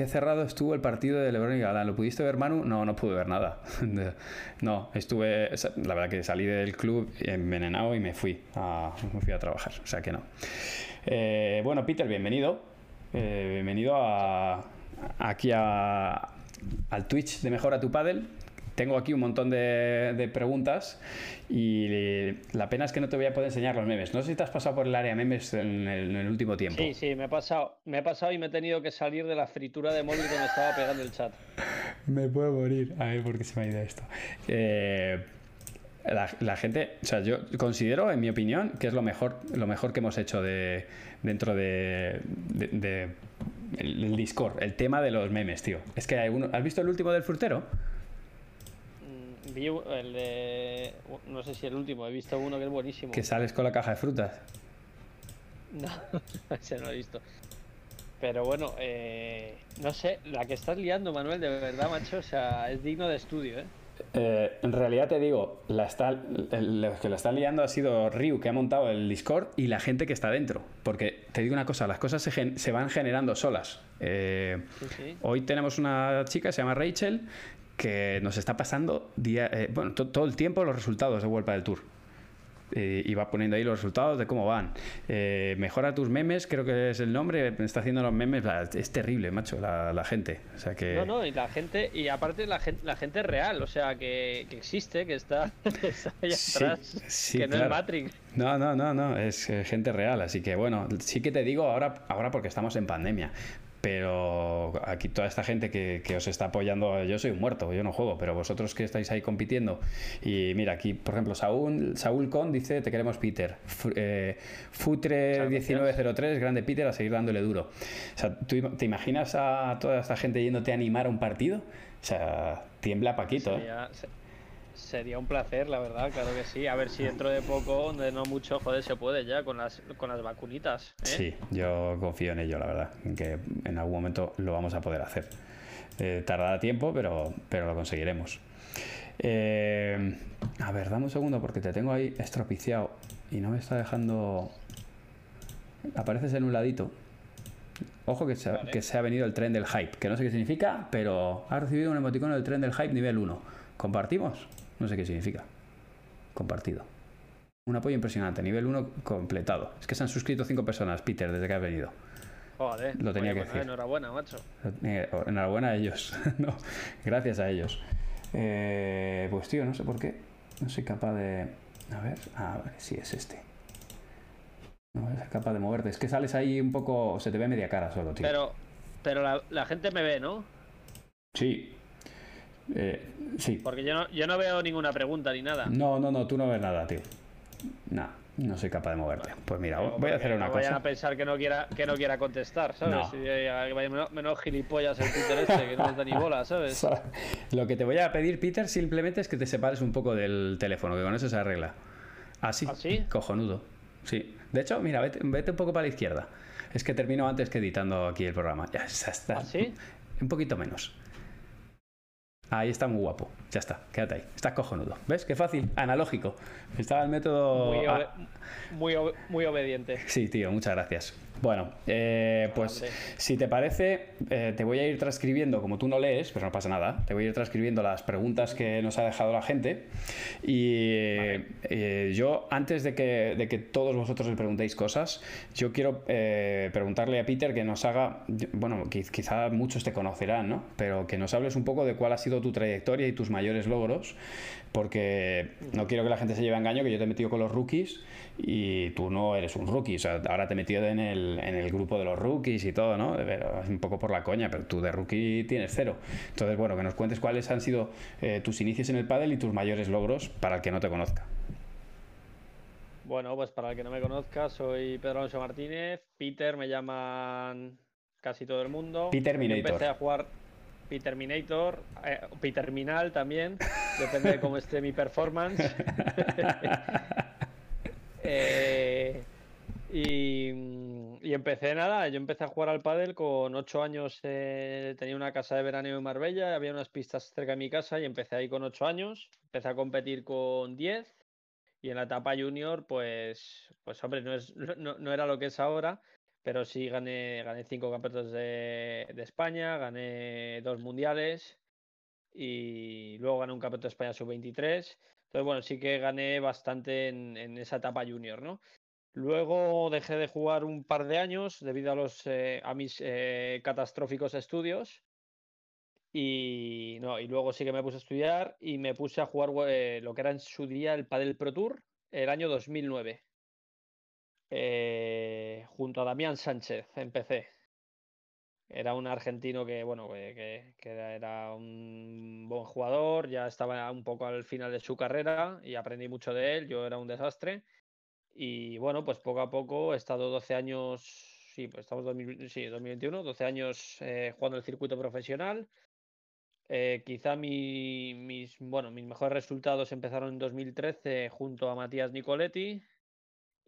qué cerrado estuvo el partido de Lebron y Galán. ¿Lo pudiste ver, Manu? No, no pude ver nada. no, estuve. La verdad que salí del club envenenado y me fui a, me fui a trabajar. O sea que no. Eh, bueno, Peter, bienvenido. Eh, bienvenido aquí a, al Twitch de Mejora tu Paddle tengo aquí un montón de, preguntas y la pena es que no te voy a poder enseñar los memes. No sé si te has pasado por el área memes en el, último tiempo. Sí, sí, me he pasado. Me he pasado y me he tenido que salir de la fritura de móvil donde estaba pegando el chat. me puedo morir. A ver por qué se me ha ido esto. Eh, la, gente, o sea, yo considero, en mi opinión, que es lo mejor, lo mejor que hemos hecho de, dentro de, el, Discord, el tema de los memes, tío. Es que hay uno, ¿has visto el último del frutero? Vi el de. No sé si el último, he visto uno que es buenísimo. Que sales con la caja de frutas. No, ese no lo he visto. Pero bueno, eh, no sé, la que estás liando, Manuel, de verdad, macho, o sea, es digno de estudio, ¿eh? eh en realidad te digo, la está, lo que la están liando ha sido Ryu, que ha montado el Discord, y la gente que está dentro. Porque te digo una cosa, las cosas se, se van generando solas. Eh, hoy tenemos una chica, se llama Rachel, que nos está pasando día, eh, bueno, todo el tiempo los resultados de Vuelta del Tour. Eh, y va poniendo ahí los resultados de cómo van. Eh, mejora tus memes, creo que es el nombre, está haciendo los memes, es terrible, macho, la, gente. O sea que... No, no, y la gente, y aparte la gente, la gente real, o sea, que, existe, que está, ahí atrás, que no es Matrix. No, no, no, no, es gente real, así que bueno, sí que te digo ahora, ahora porque estamos en pandemia, pero aquí toda esta gente que, os está apoyando, yo soy un muerto, yo no juego, pero vosotros que estáis ahí compitiendo, y mira, aquí por ejemplo Saúl, Saúl Con dice, te queremos Peter, eh, Futre1903, grande Peter, a seguir dándole duro. O sea, ¿tú te imaginas a toda esta gente yéndote a animar a un partido? O sea, tiembla Paquito. ¿eh? Sería un placer, la verdad, claro que sí. A ver si dentro de poco, donde no mucho, joder, se puede ya con las, con las vacunitas. ¿eh? Sí, yo confío en ello, la verdad, en que en algún momento lo vamos a poder hacer. Eh, tardará tiempo, pero, pero lo conseguiremos. Eh, a ver, dame un segundo porque te tengo ahí estropiciado y no me está dejando... Apareces en un ladito. Ojo que se, que se ha venido el tren del hype, que no sé qué significa, pero ha recibido un emoticono del tren del hype nivel 1. ¿Compartimos? No sé qué significa. Compartido. Un apoyo impresionante, nivel 1 completado. Es que se han suscrito 5 personas, Peter, desde que has venido. Joder, lo tenía que pues, decir. Enhorabuena, macho. Eh, enhorabuena a ellos. no, gracias a ellos. Eh, pues tío, no sé por qué. No soy capaz de. A ver, a ver si es este. No es capaz de moverte. Es que sales ahí un poco. Se te ve media cara solo, tío. Pero, pero la, la gente me ve, ¿no? Sí, eh, sí. Porque yo no, yo no veo ninguna pregunta ni nada. No, no, no, tú no ves nada, tío. No, no soy capaz de moverte. Pues mira, voy a hacer una no cosa. Vayan a pensar que no quiera, que no quiera contestar, ¿sabes? menos, menos, gilipollas el Peter este, que no nos da ni bola, ¿sabes? Lo que te voy a pedir, Peter, simplemente es que te separes un poco del teléfono, que con eso se arregla. Así. ¿Así? Cojonudo. Sí. De hecho, mira, vete, vete, un poco para la izquierda. Es que termino antes que editando aquí el programa. Ya, está. ¿Así? Un poquito menos. Ahí está muy guapo. Ya está, quédate ahí. Estás cojonudo. ¿Ves? Qué fácil. Analógico. Estaba el método. Muy, muy obediente. Sí, tío, muchas gracias. Bueno, eh, pues si te parece, eh, te voy a ir transcribiendo, como tú no lees, pero no pasa nada, te voy a ir transcribiendo las preguntas que nos ha dejado la gente. Y eh, yo, antes de que, de que, todos vosotros le preguntéis cosas, yo quiero preguntarle a Peter que nos haga, bueno, quizá muchos te conocerán, ¿no? Pero que nos hables un poco de cuál ha sido tu trayectoria y tus mayores logros, porque no quiero que la gente se lleve a engaño, que yo te he metido con los rookies y tú no eres un rookie, o sea, ahora te he metido en el, en el grupo de los rookies y todo, ¿no? Pero, un poco por la coña, pero tú de rookie tienes cero. Entonces, bueno, que nos cuentes cuáles han sido eh, tus inicios en el pádel y tus mayores logros para el que no te conozca. Bueno, pues para el que no me conozca, soy Pedro Alonso Martínez. Peter me llaman casi todo el mundo. Peter Minator. empecé a jugar Peterminator, eh, Peterminal también, depende de cómo esté mi performance. Eh, y, empecé nada, yo empecé a jugar al pádel con ocho años, eh, tenía una casa de verano en Marbella, había unas pistas cerca de mi casa y empecé ahí con ocho años, empecé a competir con diez y en la etapa junior pues, pues hombre, no, es, no, era lo que es ahora, pero sí gané, gané cinco campeonatos de, España, gané dos mundiales y luego gané un campeonato de España sub-23. Entonces, bueno, sí que gané bastante en, esa etapa junior, ¿no? Luego dejé de jugar un par de años debido a, los, eh, a mis eh, catastróficos estudios. Y, no, y luego sí que me puse a estudiar y me puse a jugar eh, lo que era en su día el Padel Pro Tour el año 2009. Eh, junto a Damián Sánchez empecé. Era un argentino que, bueno, que, era un buen jugador, ya estaba un poco al final de su carrera y aprendí mucho de él, yo era un desastre. Y bueno, pues poco a poco he estado 12 años, sí, pues estamos en sí, 2021, 12 años eh, jugando el circuito profesional. Eh, quizá mis, bueno, mis mejores resultados empezaron en 2013 junto a Matías Nicoletti,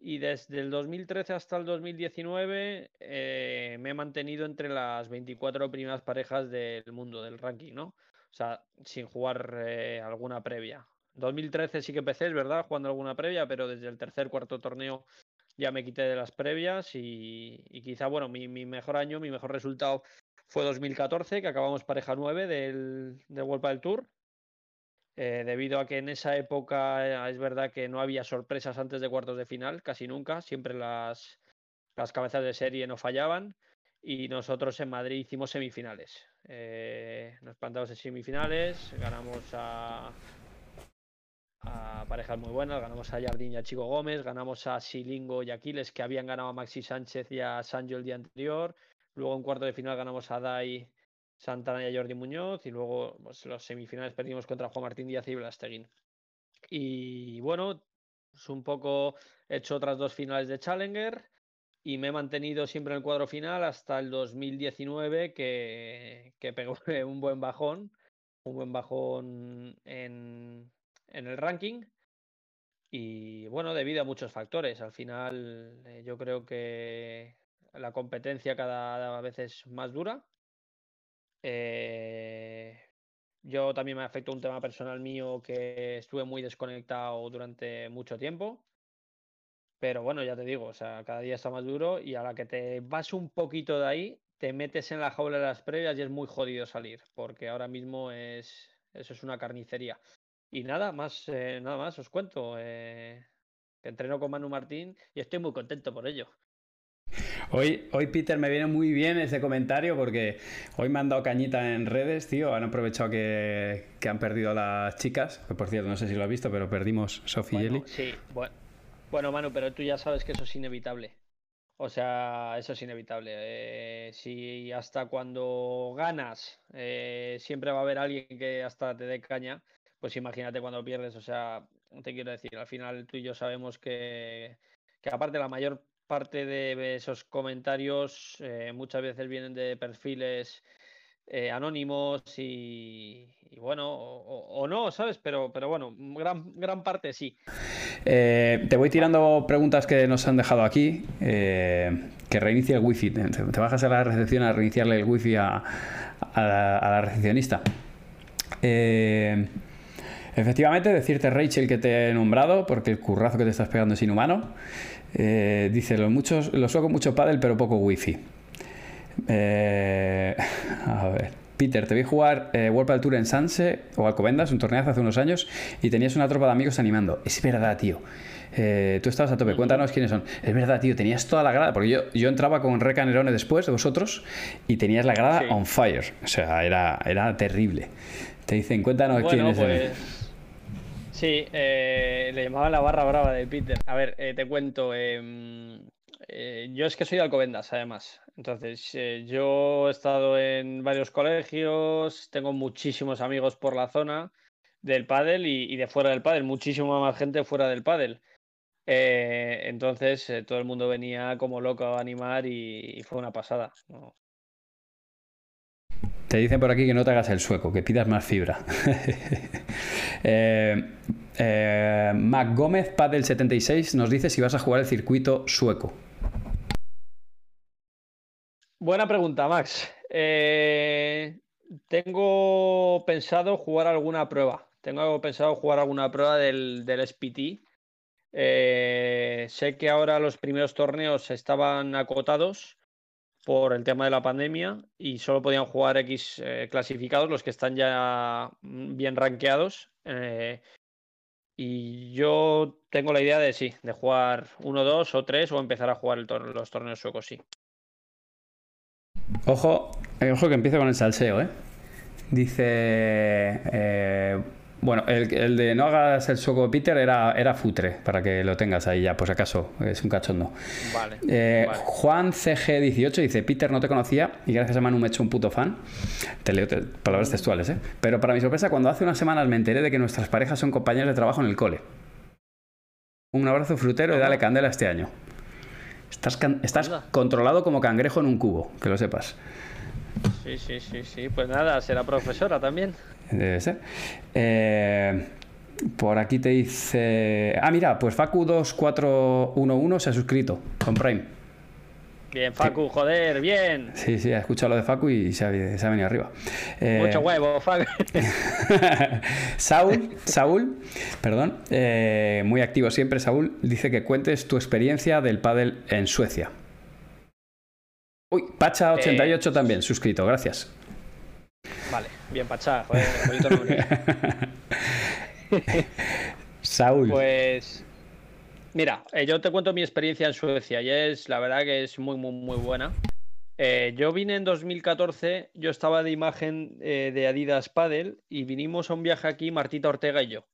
y desde el 2013 hasta el 2019 eh, me he mantenido entre las 24 primeras parejas del mundo del ranking, ¿no? O sea, sin jugar eh, alguna previa. 2013 sí que empecé, es verdad, jugando alguna previa, pero desde el tercer, cuarto torneo ya me quité de las previas y, quizá, bueno, mi, mejor año, mi mejor resultado fue 2014, que acabamos pareja 9 del, del World del Tour eh, debido a que en esa época eh, es verdad que no había sorpresas antes de cuartos de final, casi nunca, siempre las, las cabezas de serie no fallaban. Y nosotros en Madrid hicimos semifinales. Eh, nos plantamos en semifinales, ganamos a, a parejas muy buenas, ganamos a Jardín y a Chico Gómez, ganamos a Silingo y Aquiles que habían ganado a Maxi Sánchez y a Sancho el día anterior, luego en cuarto de final ganamos a Dai Santana y Jordi Muñoz y luego pues, los semifinales perdimos contra Juan Martín Díaz y Blasteguín. Y bueno, es pues, un poco he hecho otras dos finales de Challenger y me he mantenido siempre en el cuadro final hasta el 2019 que, que pegó un buen bajón, un buen bajón en, en el ranking. Y bueno, debido a muchos factores. Al final eh, yo creo que la competencia cada vez es más dura eh, yo también me afectó un tema personal mío que estuve muy desconectado durante mucho tiempo. Pero bueno, ya te digo, o sea, cada día está más duro y a la que te vas un poquito de ahí, te metes en la jaula de las previas y es muy jodido salir, porque ahora mismo es eso es una carnicería. Y nada más, eh, nada más os cuento. Eh, entreno con Manu Martín y estoy muy contento por ello. Hoy, hoy, Peter, me viene muy bien ese comentario porque hoy me han dado cañita en redes, tío. Han aprovechado que, han perdido las chicas. Que por cierto, no sé si lo has visto, pero perdimos Sofía y Eli. Sí, bueno. bueno, Manu, pero tú ya sabes que eso es inevitable. O sea, eso es inevitable. Eh, si hasta cuando ganas eh, siempre va a haber alguien que hasta te dé caña, pues imagínate cuando pierdes. O sea, te quiero decir, al final tú y yo sabemos que, que aparte la mayor parte de esos comentarios eh, muchas veces vienen de perfiles eh, anónimos y, bueno, o, no, ¿sabes? Pero, pero bueno, gran, gran parte sí. Eh, te voy tirando preguntas que nos han dejado aquí. que reinicie el wifi. Te, bajas a la recepción a reiniciarle el wifi a, a la recepcionista. efectivamente, decirte Rachel que te he nombrado porque el currazo que te estás pegando es inhumano. Eh, dice, lo, muchos, lo sueco mucho pádel, pero poco wifi. Eh, a ver. Peter, te vi jugar eh, World Tour en Sanse o Alcobendas, un torneo hace unos años, y tenías una tropa de amigos animando. Es verdad, tío. Eh, tú estabas a tope, cuéntanos quiénes son. Es verdad, tío, tenías toda la grada, porque yo, yo entraba con Reca Nerone después de vosotros y tenías la grada on fire. O sea, era, era terrible. Te dicen, cuéntanos quiénes son. Pues, Sí, eh, le llamaban la barra brava de Peter. A ver, eh, te cuento. Em, eh, yo es que soy de Alcobendas, además. Entonces, yo he estado en varios colegios, tengo muchísimos amigos por la zona del pádel y, de fuera del pádel, muchísima más gente fuera del pádel. entonces, todo el mundo venía como loco a animar y, fue una pasada. Te dicen por aquí que no te hagas el sueco, que pidas más fibra. eh, eh, Mac Gómez, Padel 76, nos dice si vas a jugar el circuito sueco. Buena pregunta, Max. Eh, tengo pensado jugar alguna prueba. Tengo pensado jugar alguna prueba del, del SPT. Eh, sé que ahora los primeros torneos estaban acotados por el tema de la pandemia y solo podían jugar X eh, clasificados, los que están ya mm, bien rankeados. Eh, y yo tengo la idea de sí, de jugar uno, dos o tres o empezar a jugar los torneos suecos, sí. Ojo, ojo que empieza con el salseo, ¿eh? Dice bueno, el, de no hagas el sueco Peter era, era futre, para que lo tengas ahí ya, pues acaso, es un cachondo. Vale, eh, Juan CG18 dice, Peter no te conocía y gracias a Manu me he hecho un puto fan. Te leo palabras textuales, ¿eh? Pero para mi sorpresa, cuando hace unas semanas me enteré de que nuestras parejas son compañeras de trabajo en el cole. Un abrazo frutero y dale candela este año. Estás, estás controlado como cangrejo en un cubo, que lo sepas. Sí, sí, sí, sí. Pues nada, será profesora también. Debe ser. Eh, por aquí te dice. Ah, mira, pues Facu2411 se ha suscrito con Prime. Bien, Facu, joder, bien. Sí, sí, ha escuchado lo de Facu y se ha, venido arriba. Eh, Mucho huevo, Facu. Saúl, Saúl, perdón, eh, muy activo siempre, Saúl, dice que cuentes tu experiencia del pádel en Suecia. Uy, Pacha88 también, suscrito, gracias. Vale, bien Pachá, joder, bonito nombre. Saúl. Pues mira, eh, yo te cuento mi experiencia en Suecia y es, la verdad que es muy, muy, muy buena. Eh, yo vine en 2014, yo estaba de imagen eh, de Adidas Paddle y vinimos a un viaje aquí, Martita Ortega y yo.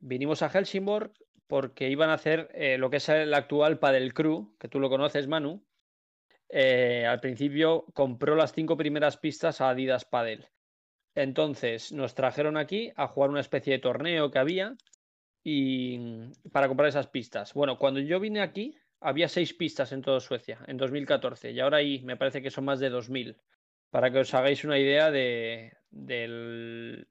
vinimos a Helsingborg porque iban a hacer lo que es el actual Paddle Crew, que tú lo conoces, Manu. Eh, al principio compró las cinco primeras pistas a Adidas Padel. Entonces nos trajeron aquí a jugar una especie de torneo que había y mm, para comprar esas pistas. Bueno, cuando yo vine aquí había seis pistas en toda Suecia en 2014 y ahora ahí me parece que son más de 2000 para que os hagáis una idea de, del,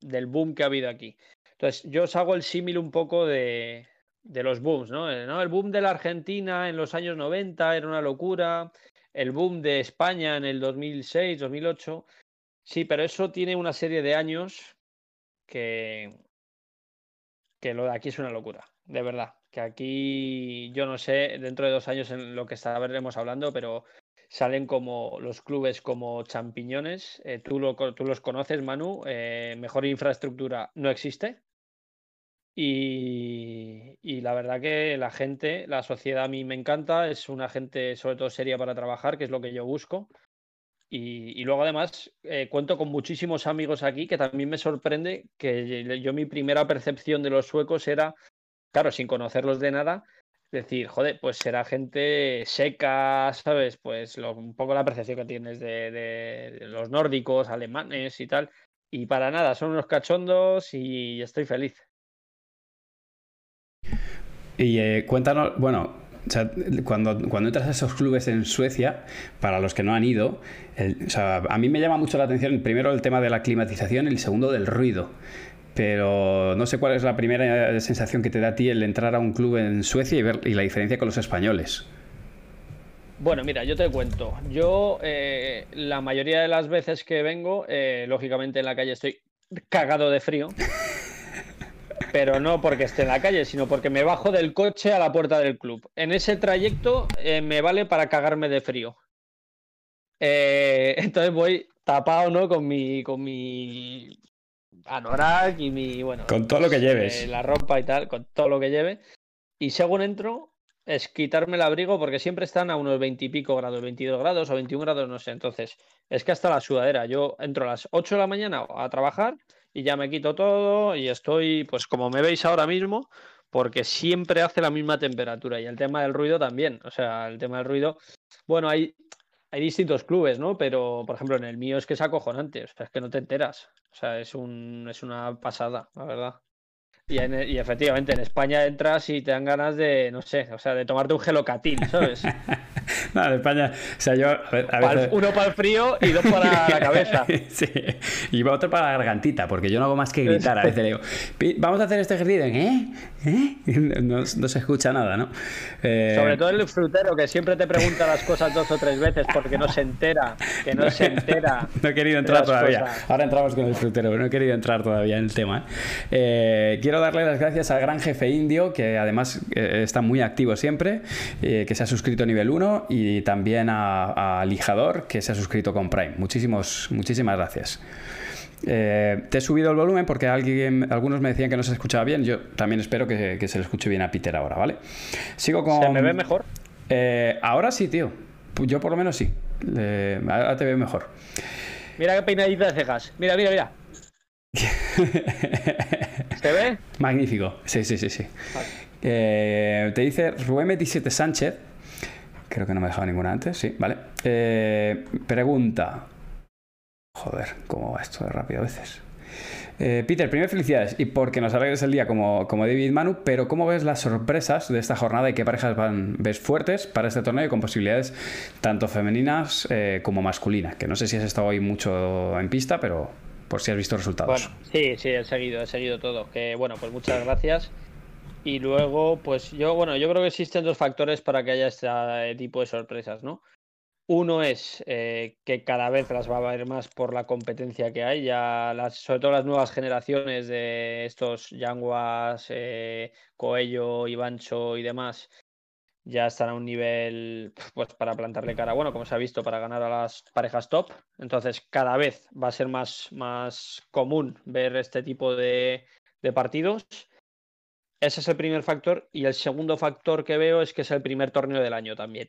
del boom que ha habido aquí. Entonces, yo os hago el símil un poco de, los booms, eh, ¿no? El boom de la Argentina en los años 90 era una locura, el boom de España en el 2006, 2008, sí, pero eso tiene una serie de años que, que lo de aquí es una locura, de verdad. Que aquí, yo no sé, dentro de dos años en lo que estaremos hablando, pero salen como los clubes como champiñones. Eh, tú, lo, tú, los conoces, Manu. Eh, mejor infraestructura no existe. Y, la verdad que la gente, la sociedad a mí me encanta, es una gente sobre todo seria para trabajar, que es lo que yo busco. Y, luego además eh, cuento con muchísimos amigos aquí que también me sorprende que yo mi primera percepción de los suecos era, claro, sin conocerlos de nada, decir, joder, pues será gente seca, ¿sabes? Pues un poco la percepción que tienes de, de, los nórdicos, alemanes y tal. Y para nada, son unos cachondos y estoy feliz. Y eh, cuéntanos, bueno, cuando, cuando entras a esos clubes en Suecia, para los que no han ido, a mí me llama mucho la atención, primero el tema de la climatización y el segundo del ruido. Pero no sé cuál es la primera sensación que te da a ti el entrar a un club en Suecia y ver y la diferencia con los españoles. Bueno, mira, yo te cuento. Yo, eh, la mayoría de las veces que vengo, eh, lógicamente en la calle estoy cagado de frío. pero no porque esté en la calle, sino porque me bajo del coche a la puerta del club. En ese trayecto eh, me vale para cagarme de frío. Eh, entonces voy tapado, ¿no? Con mi, con mi anorak y mi, bueno... Con todo lo que pues, lleves. Eh, la ropa y tal, con todo lo que lleve. Y según entro, es quitarme el abrigo porque siempre están a unos 20 y pico grados, 22 grados o 21 grados, no sé. Entonces, es que hasta la sudadera. Yo entro a las 8 de la mañana a trabajar y ya me quito todo y estoy, pues como me veis ahora mismo, porque siempre hace la misma temperatura y el tema del ruido también. O sea, el tema del ruido, bueno, hay, hay distintos clubes, ¿no? Pero, por ejemplo, en el mío es que es acojonante, o sea, es que no te enteras. O sea, es, un, es una pasada, la verdad. Y, y, efectivamente, en España entras y te dan ganas de, no sé, o sea, de tomarte un gelocatil, ¿sabes? en España, o sea, yo a veces... Uno para el frío y dos para la cabeza. sí, y otro para la gargantita, porque yo no hago más que gritar. A veces le digo, vamos a hacer este ejercicio, ¿eh? ¿Eh? No, se escucha nada, ¿no? Eh, Sobre todo el frutero, que siempre te pregunta las cosas dos o tres veces porque no se entera, que no se entera. no he querido entrar todavía. Ahora entramos con el frutero, pero no he querido entrar todavía en el tema. ¿eh? quiero darle las gracias al gran jefe indio, que además está muy activo siempre, que se ha suscrito a nivel 1 y también a, Lijador, que se ha suscrito con Prime. Muchísimos, muchísimas gracias. Eh, te he subido el volumen porque alguien, algunos me decían que no se escuchaba bien. Yo también espero que, se le escuche bien a Peter ahora, ¿vale? Sigo con. ¿Se me ve mejor? Eh, ahora sí, tío. Yo por lo menos sí. Eh, ahora te veo mejor. Mira qué peinadita de cejas. Mira, mira, mira. ¿Se ve? Magnífico. Sí, sí, sí, sí. te dice Rubén 27 Sánchez Creo que no me he dejado ninguna antes, sí, vale. Eh, pregunta. Joder, ¿cómo va esto de rápido a veces? Eh, Peter, primero felicidades y porque nos alegres el día como, como David Manu, pero ¿cómo ves las sorpresas de esta jornada y qué parejas van, ves fuertes para este torneo con posibilidades tanto femeninas eh, como masculinas? Que no sé si has estado hoy mucho en pista, pero por si has visto resultados. Sí, sí, he seguido, he seguido todo. Que bueno, pues muchas gracias. Y luego, pues yo, bueno, yo creo que existen dos factores para que haya este tipo de sorpresas, ¿no? Uno es eh, que cada vez las va a haber más por la competencia que hay, ya sobre todo las nuevas generaciones de estos Yanguas, eh, Coello, Ivancho y demás, ya están a un nivel pues para plantarle cara, bueno, como se ha visto, para ganar a las parejas top. Entonces, cada vez va a ser más, más común ver este tipo de, de partidos. Ese es el primer factor. Y el segundo factor que veo es que es el primer torneo del año también.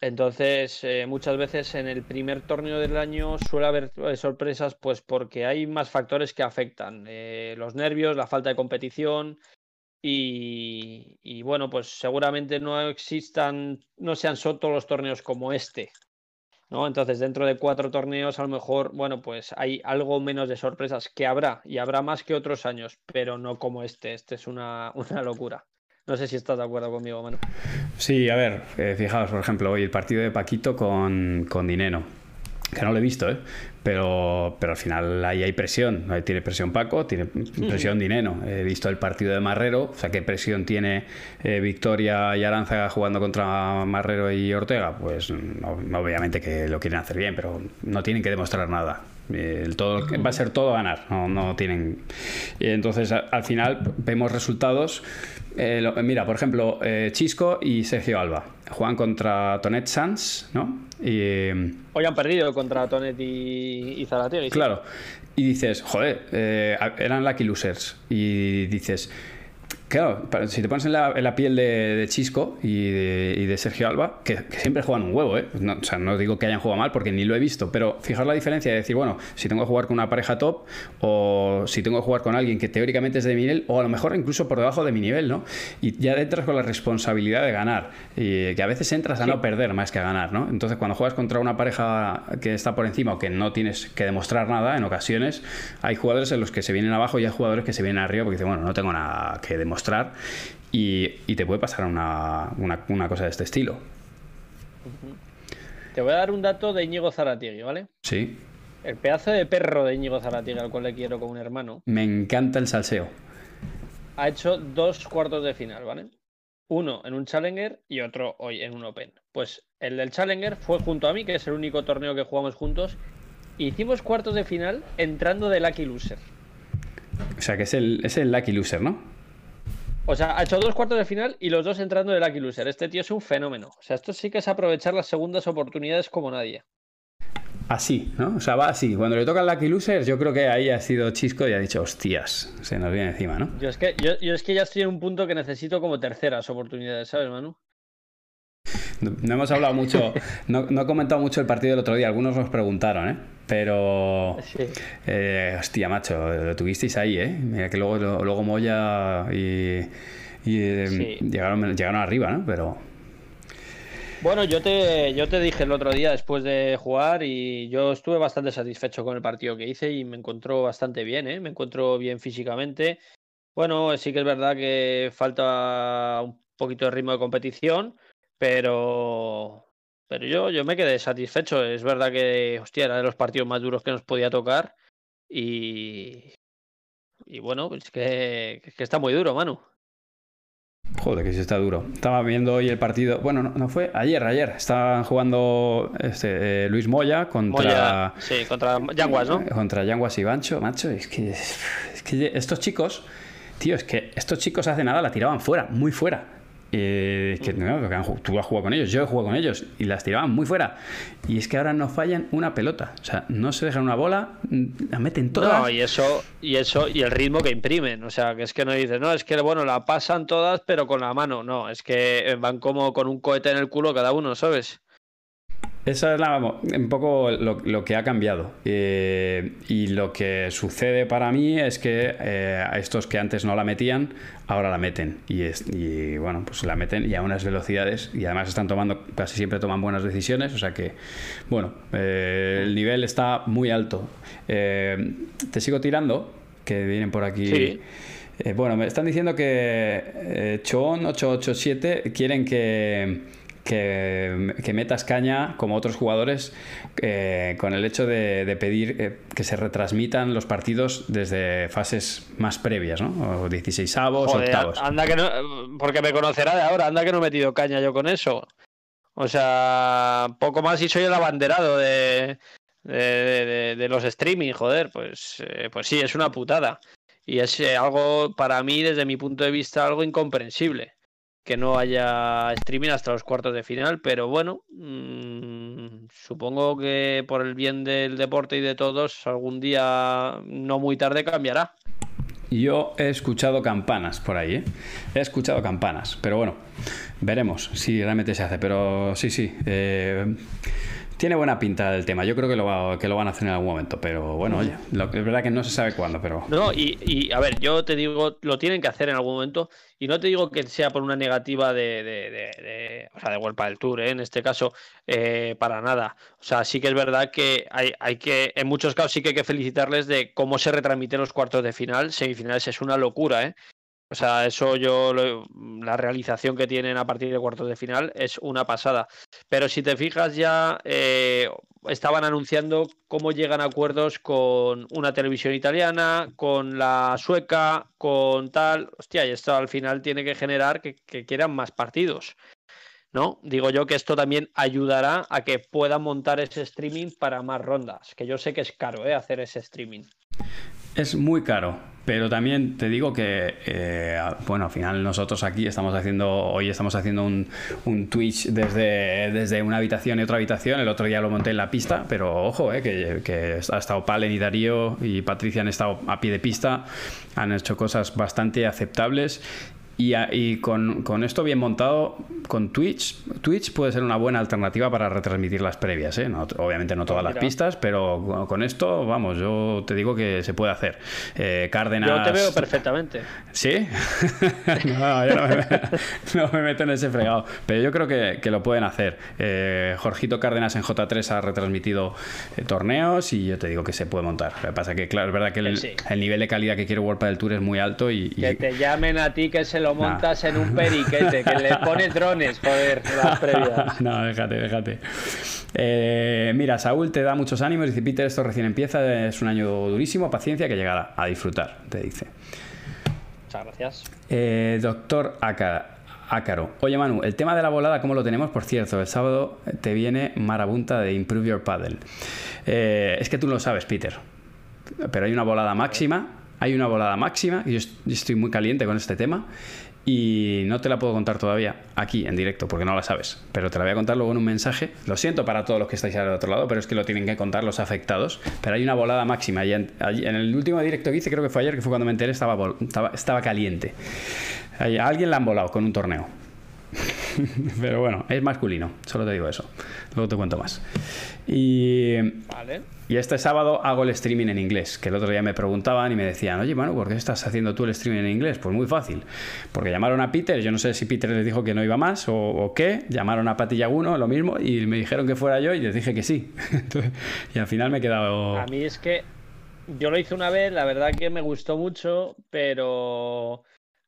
Entonces, eh, muchas veces en el primer torneo del año suele haber eh, sorpresas, pues porque hay más factores que afectan. Eh, los nervios, la falta de competición. Y, bueno, pues seguramente no existan, no sean solo todos los torneos como este, ¿no? Entonces, dentro de cuatro torneos, a lo mejor, bueno, pues hay algo menos de sorpresas que habrá, y habrá más que otros años, pero no como este. Este es una, una locura. No sé si estás de acuerdo conmigo, Manu. Sí, a ver, eh, fijaos, por ejemplo, hoy el partido de Paquito con, con Dineno que no lo he visto, ¿eh? pero, pero al final ahí hay presión. Ahí tiene presión Paco, tiene presión Dineno. He visto el partido de Marrero, o sea, ¿qué presión tiene eh, Victoria y Aranza jugando contra Marrero y Ortega? Pues obviamente que lo quieren hacer bien, pero no tienen que demostrar nada. El todo, va a ser todo ganar, no, no tienen. Entonces, al final vemos resultados. Eh, mira, por ejemplo, eh, Chisco y Sergio Alba juegan contra Tonet Sanz, ¿no? Y, Hoy han perdido contra Tonet y, y Claro. Y dices, joder, eh, eran lucky losers. Y dices, Claro, si te pones en la, piel de, Chisco y de, Sergio Alba, que, siempre juegan un huevo, ¿eh? No, o sea, no digo que hayan jugado mal porque ni lo he visto, pero fijar la diferencia de decir, bueno, si tengo que jugar con una pareja top o si tengo que jugar con alguien que teóricamente es de mi nivel o a lo mejor incluso por debajo de mi nivel, ¿no? Y ya entras con la responsabilidad de ganar, y que a veces entras a no perder más que a ganar, ¿no? Entonces, cuando juegas contra una pareja que está por encima o que no tienes que demostrar nada, en ocasiones hay jugadores en los que se vienen abajo y hay jugadores que se vienen arriba porque dicen, bueno, no tengo nada que demostrar mostrar y, te puede pasar una, una, cosa de este estilo. Te voy a dar un dato de Íñigo Zaratigui, ¿vale? Sí. El pedazo de perro de Íñigo Zaratigui, al cual le quiero como un hermano. Me encanta el salseo. Ha hecho dos cuartos de final, ¿vale? Uno en un Challenger y otro hoy en un Open. Pues el del Challenger fue junto a mí, que es el único torneo que jugamos juntos. hicimos cuartos de final entrando de Lucky Loser. O sea que es el, es el Lucky Loser, ¿no? O sea, ha hecho dos cuartos de final y los dos entrando de Lucky Loser. Este tío es un fenómeno. O sea, esto sí que es aprovechar las segundas oportunidades como nadie. Así, ¿no? O sea, va así. Cuando le toca el Lucky Loser, yo creo que ahí ha sido Chisco y ha dicho, hostias, se nos viene encima, ¿no? Yo es que, yo, es que ya estoy en un punto que necesito como terceras oportunidades, ¿sabes, Manu? No, hemos hablado mucho, no, no he comentado mucho el partido del otro día. Algunos nos preguntaron, ¿eh? Pero. Eh, hostia, macho, lo tuvisteis ahí, ¿eh? Mira que luego, luego Moya y. Eh, llegaron, llegaron arriba, ¿no? Pero. Bueno, yo te, yo te dije el otro día después de jugar y yo estuve bastante satisfecho con el partido que hice y me encontró bastante bien, ¿eh? Me encuentro bien físicamente. Bueno, sí que es verdad que falta un poquito de ritmo de competición, pero, pero yo, yo me quedé satisfecho. Es verdad que, hostia, era de los partidos más duros que nos podía tocar. Y, y bueno, pues que, que está muy duro, Manu. Joder, que sí está duro. Estaba viendo hoy el partido. Bueno, no, fue ayer, ayer. Estaban jugando este, eh, Luis Moya contra. sí, contra Yanguas, ¿no? Contra Yanguas y Bancho, macho. Es que, es que estos chicos, tío, es que estos chicos hace nada la tiraban fuera, muy fuera. Eh, que tú has jugado con ellos, yo he jugado con ellos y las tiraban muy fuera. Y es que ahora no fallan una pelota. O sea, no se dejan una bola, mm, la meten todas. No, y eso, y eso, y el ritmo que imprimen. O sea, que es que no dices, no, es que bueno, la pasan todas, pero con la mano. No, es que van como con un cohete en el culo cada uno, ¿sabes? Eso es un poco lo, que ha cambiado. Eh, y lo que sucede para mí es que eh, a estos que antes no la metían, ahora la meten. Y, bueno, pues la meten y a unas velocidades. Y además están tomando, casi siempre toman buenas decisiones. O sea que, bueno, eh, el nivel está muy alto. te sigo tirando, que vienen por aquí. bueno, me están diciendo que Chon 887 quieren que que, metas caña, como otros jugadores, eh, con el hecho de, pedir eh, que se retransmitan los partidos desde fases más previas, ¿no? O 16 avos, octavos. Anda que no, porque me conocerá de ahora, anda que no he metido caña yo con eso. O sea, poco más y soy el abanderado de, de, los streaming, joder, pues, eh, pues sí, es una putada. Y es algo, para mí, desde mi punto de vista, algo incomprensible que no haya streaming hasta los cuartos de final, pero bueno, mm, supongo que por el bien del deporte y de todos, algún día no muy tarde cambiará. Yo he escuchado campanas por ahí, ¿eh? he escuchado campanas, pero bueno, veremos si realmente se hace, pero sí, sí. Eh tiene buena pinta el tema. Yo creo que lo, que lo van a hacer en algún momento, pero bueno, oye, es verdad que no se sabe cuándo, pero... No, y, a ver, yo te digo, lo tienen que hacer en algún momento, y no te digo que sea por una negativa de, de, de, o sea, de World del Tour, ¿eh? en este caso, eh, para nada. O sea, sí que es verdad que hay, hay que, en muchos casos sí que hay que felicitarles de cómo se retransmiten los cuartos de final, semifinales, es una locura, ¿eh? O sea, eso yo, la realización que tienen a partir de cuartos de final es una pasada. Pero si te fijas ya, eh, estaban anunciando cómo llegan a acuerdos con una televisión italiana, con la sueca, con tal. Hostia, y esto al final tiene que generar que, quieran más partidos. ¿no? Digo yo que esto también ayudará a que puedan montar ese streaming para más rondas, que yo sé que es caro ¿eh? hacer ese streaming. Es muy caro, pero también te digo que, eh, bueno, al final nosotros aquí estamos haciendo, hoy estamos haciendo un, Twitch desde, desde una habitación y otra habitación, el otro día lo monté en la pista, pero ojo, eh, que, que, ha estado Palen y Darío y Patricia han estado a pie de pista, han hecho cosas bastante aceptables y, con, esto bien montado, con Twitch, Twitch puede ser una buena alternativa para retransmitir las previas. ¿eh? obviamente no todas las pistas, pero con esto, vamos, yo te digo que se puede hacer. Eh, Cárdenas. Yo te veo perfectamente. ¿Sí? no, yo no me, meto en ese fregado. Pero yo creo que, lo pueden hacer. Eh, Jorgito Cárdenas en J3 ha retransmitido eh, torneos y yo te digo que se puede montar. Lo que pasa que, claro, es verdad que el, nivel de calidad que quiere World del Tour es muy alto y, Que te llamen a ti que se lo montas en un periquete, que le pones drones, joder, las previas. no, déjate, déjate. Eh, mira, Saúl te da muchos ánimos. Dice, Peter, esto recién empieza, es un año durísimo, paciencia que llegará a disfrutar, te dice. Muchas gracias. Eh, doctor Ácaro. Oye, Manu, el tema de la volada, ¿cómo lo tenemos? Por cierto, el sábado te viene marabunta de Improve Your Paddle. Eh, es que tú lo sabes, Peter. Pero hay una volada máxima. Hay una volada máxima. Yo estoy muy caliente con este tema. Y no te la puedo contar todavía aquí en directo porque no la sabes, pero te la voy a contar luego en un mensaje. Lo siento para todos los que estáis al otro lado, pero es que lo tienen que contar los afectados. Pero hay una volada máxima. Y en, el último directo que hice, creo que fue ayer, que fue cuando me enteré, estaba, caliente. Alguien la han volado con un torneo. Pero bueno, es masculino, solo te digo eso. Luego te cuento más. Y, y este sábado hago el streaming en inglés, que el otro día me preguntaban y me decían, oye, bueno, ¿por qué estás haciendo tú el streaming en inglés? Pues muy fácil, porque llamaron a Peter, yo no sé si Peter les dijo que no iba más o, qué, llamaron a Pati Yaguno, lo mismo, y me dijeron que fuera yo y les dije que sí. y al final me he quedado... A mí es que yo lo hice una vez, la verdad que me gustó mucho, pero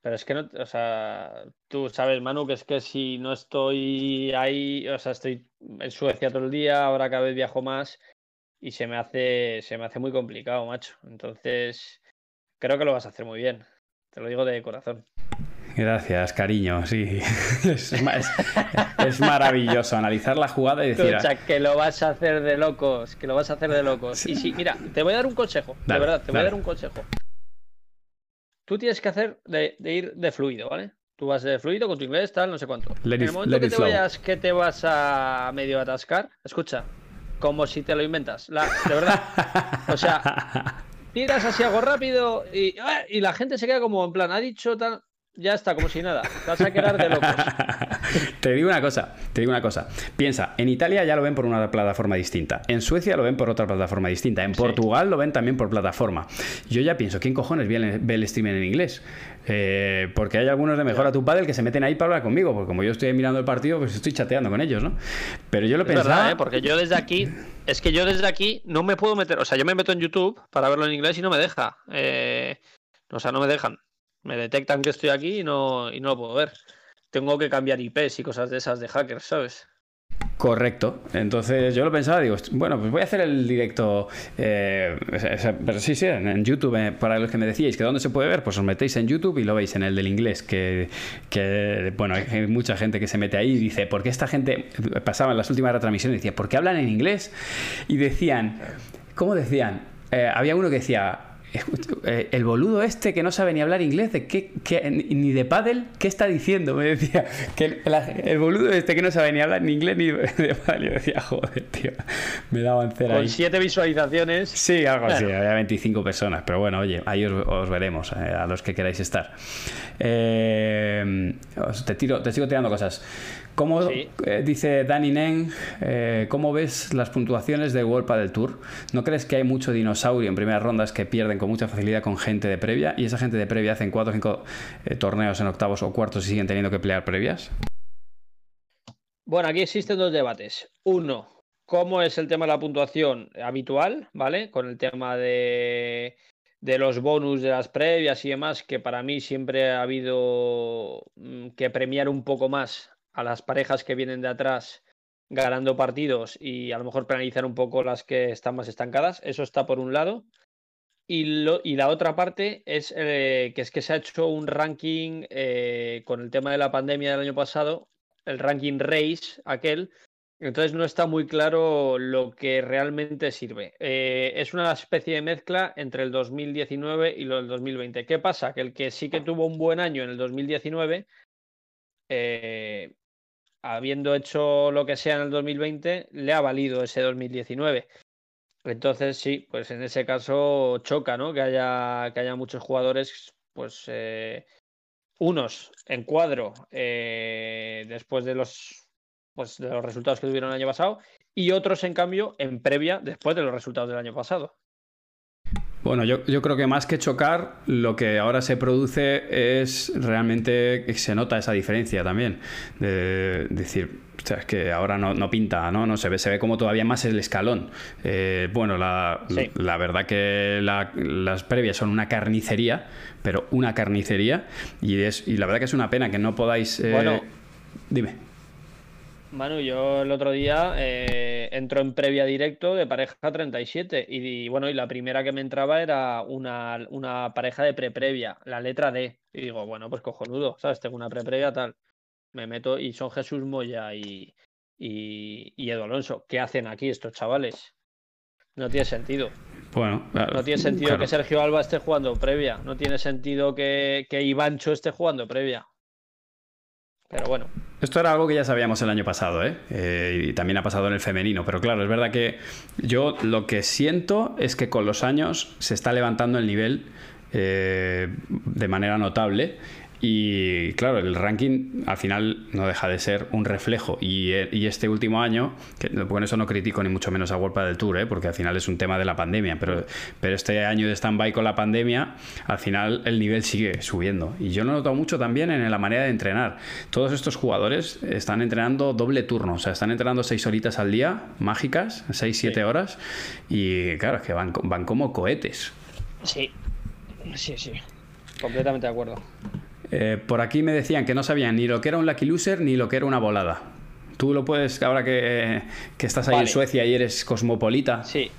pero es que no, o sea, tú sabes, Manu, que es que si no estoy ahí, o sea, estoy en Suecia todo el día, ahora cada vez viajo más y se me hace, se me hace muy complicado, macho. Entonces, creo que lo vas a hacer muy bien. Te lo digo de corazón. Gracias, cariño. Sí, es, maravilloso analizar la jugada y decir. Escucha, que lo vas a hacer de locos, que lo vas a hacer de locos. Y sí, mira, te voy a dar un consejo, de verdad, te voy a dar un consejo. Tú tienes que hacer de, ir de fluido, ¿vale? Tú vas de fluido con tu inglés, tal, no sé cuánto. en el momento que te vayas que te vas a medio atascar, escucha, como si te lo inventas, la, de verdad. O sea, tiras así algo rápido y, ¡ah! y la gente se queda como en plan, ha dicho tal ya está, como si nada. Vas a quedar de locos. te digo una cosa, te digo una cosa. Piensa, en Italia ya lo ven por una plataforma distinta. En Suecia lo ven por otra plataforma distinta. En Portugal lo ven también por plataforma. Yo ya pienso, ¿quién cojones ve el, streaming en inglés? Eh, porque hay algunos de Mejor a tu Padre que se meten ahí para hablar conmigo, porque como yo estoy mirando el partido, pues estoy chateando con ellos, ¿no? Pero yo lo pensaba... ¿eh? Porque yo desde aquí, es que yo desde aquí no me puedo meter, o sea, yo me meto en YouTube para verlo en inglés y no me deja. Eh, o sea, no me dejan. Me detectan que estoy aquí y no, y no lo puedo ver. Tengo que cambiar IPs y cosas de esas de hackers, ¿sabes? Correcto. Entonces yo lo pensaba, digo, bueno, pues voy a hacer el directo, eh, pero sí, sí, en YouTube, eh, para los que me decíais que dónde se puede ver, pues os metéis en YouTube y lo veis en el del inglés, que, bueno, hay mucha gente que se mete ahí y dice, ¿por qué esta gente, pasaba en las últimas retransmisiones, decía, ¿por qué hablan en inglés? Y decían, ¿cómo decían? Eh, había uno que decía, el boludo este que no sabe ni hablar inglés, de qué, ni de paddle, ¿qué está diciendo? Me decía, que el, boludo este que no sabe ni hablar ni inglés ni de paddle. Yo decía, joder, tío, me daban cera. Con siete visualizaciones. Sí, algo así, había 25 personas, pero bueno, oye, ahí os, veremos, eh, a los que queráis estar. Eh, te, tiro, te sigo tirando cosas. ¿Cómo, eh, dice Danny Nen, eh, ¿cómo ves las puntuaciones de World del Tour? ¿No crees que hay mucho dinosaurio en primeras rondas que pierden con mucha facilidad con gente de previa y esa gente de previa hacen 4 o 5 eh, torneos en octavos o cuartos y siguen teniendo que pelear previas? Bueno, aquí existen dos debates. Uno, ¿cómo es el tema de la puntuación habitual? ¿Vale? Con el tema de, de los bonus de las previas y demás, que para mí siempre ha habido mm, que premiar un poco más a las parejas que vienen de atrás ganando partidos y a lo mejor penalizar un poco las que están más estancadas. Eso está por un lado. Y, lo, y la otra parte es eh, que es que se ha hecho un ranking eh, con el tema de la pandemia del año pasado, el ranking race aquel. Entonces no está muy claro lo que realmente sirve. Eh, es una especie de mezcla entre el 2019 y lo del 2020. ¿Qué pasa? Que el que sí que tuvo un buen año en el 2019 eh, habiendo hecho lo que sea en el 2020, le ha valido ese 2019. Entonces, sí, pues en ese caso choca, ¿no? Que haya, que haya muchos jugadores, pues, eh, unos en cuadro eh, después de los, pues, de los resultados que tuvieron el año pasado y otros, en cambio, en previa después de los resultados del año pasado. Bueno, yo, creo que más que chocar, lo que ahora se produce es realmente que se nota esa diferencia también. De, decir, o sea, es que ahora no, pinta, ¿no? No se ve, se ve como todavía más el escalón. Eh, bueno, la, verdad que las previas son una carnicería, pero una carnicería. Y, es, y la verdad que es una pena que no podáis. Eh, bueno, dime. Manu, yo el otro día eh, entro en previa directo de pareja 37 y, bueno, y la primera que me entraba era una, una pareja de pre-previa, la letra D. Y digo, bueno, pues cojonudo, ¿sabes? Tengo una pre-previa tal. Me meto y son Jesús Moya y, y, y Edu Alonso. ¿Qué hacen aquí estos chavales? No tiene sentido. Bueno, no tiene sentido que Sergio Alba esté jugando previa. No tiene sentido que, que Ivancho esté jugando previa. Pero bueno. Esto era algo que ya sabíamos el año pasado, ¿eh? ¿eh? y también ha pasado en el femenino. Pero claro, es verdad que yo lo que siento es que con los años se está levantando el nivel eh, de manera notable y claro, el ranking al final no deja de ser un reflejo. Y, este último año, que, con eso no critico ni mucho menos a World del Tour, ¿eh? porque al final es un tema de la pandemia, pero, pero este año de stand-by con la pandemia, al final el nivel sigue subiendo. Y yo lo he notado mucho también en la manera de entrenar. Todos estos jugadores están entrenando doble turno, o sea, están entrenando seis horitas al día, mágicas, seis, siete horas, y claro, es que van, van como cohetes. Sí, sí, sí, completamente de acuerdo. Eh, por aquí me decían que no sabían ni lo que era un Lucky Loser ni lo que era una volada. Tú lo puedes, ahora que, estás ahí en Suecia y eres cosmopolita. Sí.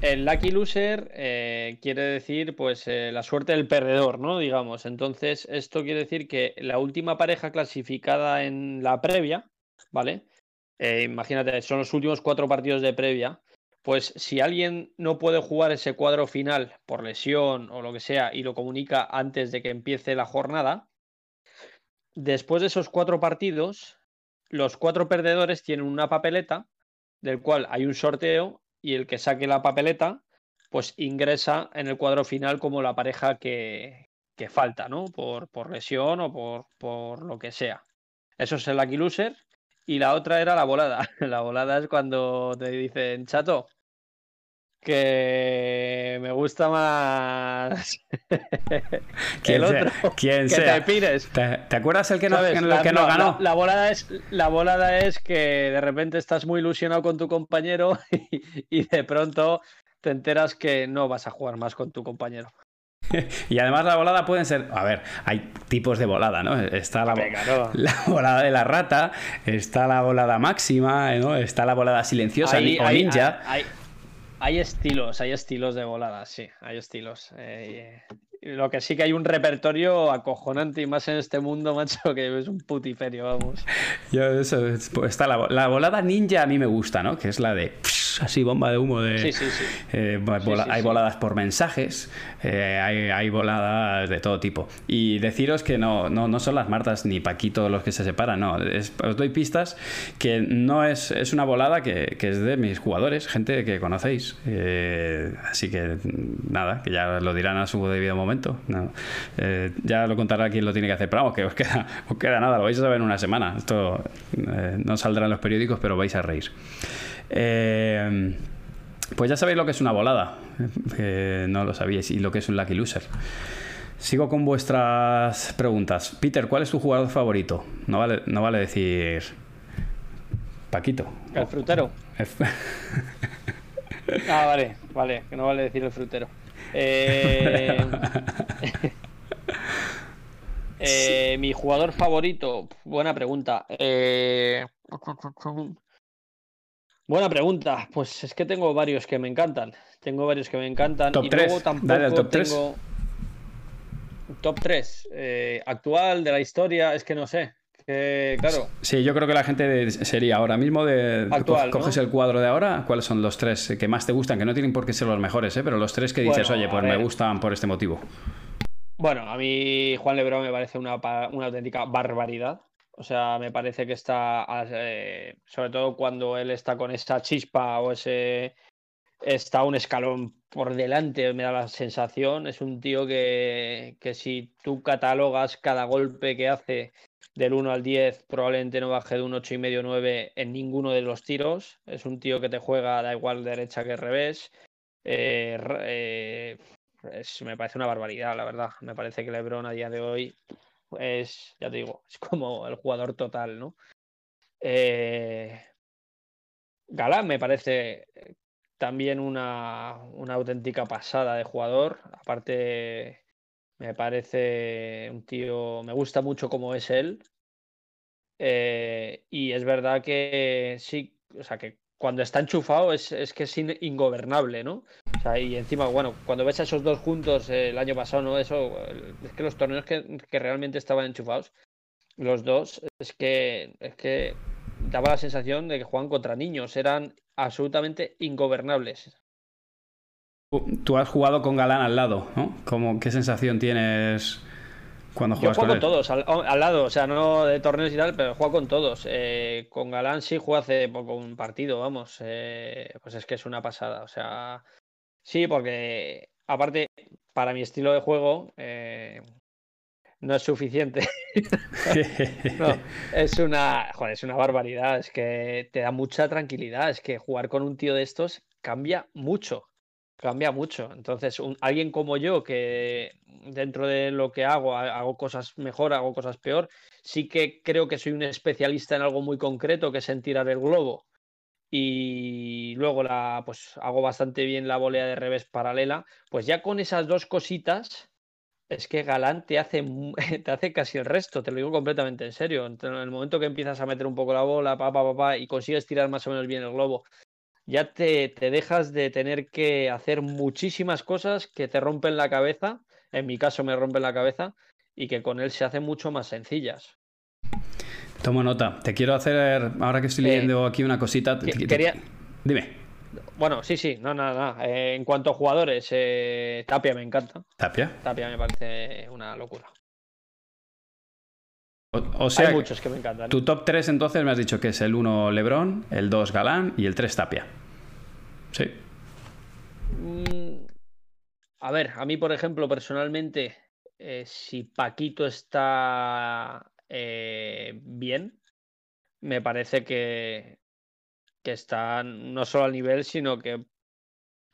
El Lucky Loser eh, quiere decir, pues, eh, la suerte del perdedor, ¿no? Digamos. Entonces, esto quiere decir que la última pareja clasificada en la previa, ¿vale? imagínate, son los últimos cuatro partidos de previa pues si alguien no puede jugar ese cuadro final por lesión o lo que sea y lo comunica antes de que empiece la jornada, después de esos cuatro partidos, los cuatro perdedores tienen una papeleta del cual hay un sorteo y el que saque la papeleta pues ingresa en el cuadro final como la pareja que, falta, ¿no? Por, por lesión o por, por, lo que sea. Eso es el Lucky Loser. Y la otra era la volada. La volada es cuando te dicen, chato, que me gusta más el otro. ¿Quién que te pires. ¿Te, acuerdas el que no, que no ganó? La, volada es, la volada es que de repente estás muy ilusionado con tu compañero y, de pronto te enteras que no vas a jugar más con tu compañero. y además la volada pueden ser, a ver, hay tipos de volada, ¿no? Está la, la volada de la rata, está la volada máxima, ¿no? Está la volada silenciosa o ninja. Hay estilos, hay estilos de voladas, sí, hay estilos. Eh, lo que sí que hay un repertorio acojonante y más en este mundo, macho, que es un putiferio, vamos. Yo, eso, pues está la, la, volada ninja a mí me gusta, ¿no? Que es la de así bomba de humo de... Eh, hay voladas por mensajes, eh, hay, voladas de todo tipo. Y deciros que no, no, son las Martas ni Paquito los que se separan, no. os doy pistas que no es, es una volada que, es de mis jugadores, gente que conocéis. Eh, así que nada, que ya lo dirán a su debido momento. ya lo contará quien lo tiene que hacer, pero vamos, que os queda, os queda nada, lo vais a saber en una semana. Esto no saldrá en los periódicos, pero vais a reír. Eh, pues ya sabéis lo que es una volada, no lo sabíais, y lo que es un Lucky Loser. Sigo con vuestras preguntas. Peter, ¿cuál es tu jugador favorito? No vale, no vale decir Paquito. El frutero. ah, vale, vale, que no vale decir el frutero. Eh, eh, mi jugador favorito, buena pregunta. Eh... Buena pregunta. Pues es que tengo varios que me encantan. Tengo varios que me encantan. Top y 3. luego tampoco top tengo. 3. Top 3. Eh, actual, de la historia, es que no sé. claro. Sí, yo creo que la gente sería ahora mismo de. Actual, coges el cuadro de ahora, ¿cuáles son los tres que más te gustan? Que no tienen por qué ser los mejores, ¿eh? pero los tres que dices, oye, pues me gustan por este motivo. Bueno, a mí Juan Lebrón me parece una, una auténtica barbaridad. O sea, me parece que está, eh, sobre todo cuando él está con esa chispa o ese, está un escalón por delante, me da la sensación. Es un tío que, que si tú catalogas cada golpe que hace del 1 al 10, probablemente no baje de un 8 y medio 9 en ninguno de los tiros. Es un tío que te juega, da igual derecha que revés. Eh, eh, me parece una barbaridad, la verdad. Me parece que LeBron a día de hoy es, ya te digo, es como el jugador total, ¿no? Eh, Galán me parece también una, una, auténtica pasada de jugador. Aparte, me parece un tío, me gusta mucho cómo es él. Eh, y es verdad que sí, o sea, que cuando está enchufado es, que es ingobernable, ¿no? O sea, y encima, bueno, cuando ves a esos dos juntos el año pasado, ¿no? Eso, es que los torneos que, realmente estaban enchufados, los dos, es que, es que daba la sensación de que jugaban contra niños, eran absolutamente ingobernables. Tú has jugado con Galán al lado, ¿no? ¿Cómo, ¿Qué sensación tienes? Cuando Yo juego con, todos, al, lado, o sea, no de torneos y tal, pero juego con todos. Eh, con Galán sí juego hace poco un partido, vamos. Eh, pues es que es una pasada, o sea. Sí, porque aparte, para mi estilo de juego, eh, no es suficiente. no, es una, joder, es una barbaridad, es que te da mucha tranquilidad, es que jugar con un tío de estos cambia mucho cambia mucho. Entonces, alguien como yo, que dentro de lo que hago, hago cosas mejor, hago cosas peor, sí que creo que soy un especialista en algo muy concreto, que es en tirar el globo. Y luego la, pues hago bastante bien la volea de revés paralela. Pues ya con esas dos cositas, es que Galán te hace, te hace casi el resto, te lo digo completamente en serio. En el momento que empiezas a meter un poco la bola, pa, pa, pa, y consigues tirar más o menos bien el globo, ya te, te dejas de tener que hacer muchísimas cosas que te rompen la cabeza. En mi caso me rompen la cabeza y que con él se hacen mucho más sencillas. Tomo nota. Te quiero hacer, ahora que estoy leyendo aquí una cosita. Quería... Dime. Bueno, sí, sí, no, nada, nada. Eh, en cuanto a jugadores, eh, Tapia me encanta. ¿Tapia? Tapia me parece una locura. O, sea, Hay muchos que me encantan. Tu top 3 entonces me has dicho que es el 1 Lebron, el 2 Galán y el 3 Tapia. Sí. Mm, a ver, a mí, por ejemplo, personalmente, eh, si Paquito está bien, me parece que, que está no solo al nivel, sino que,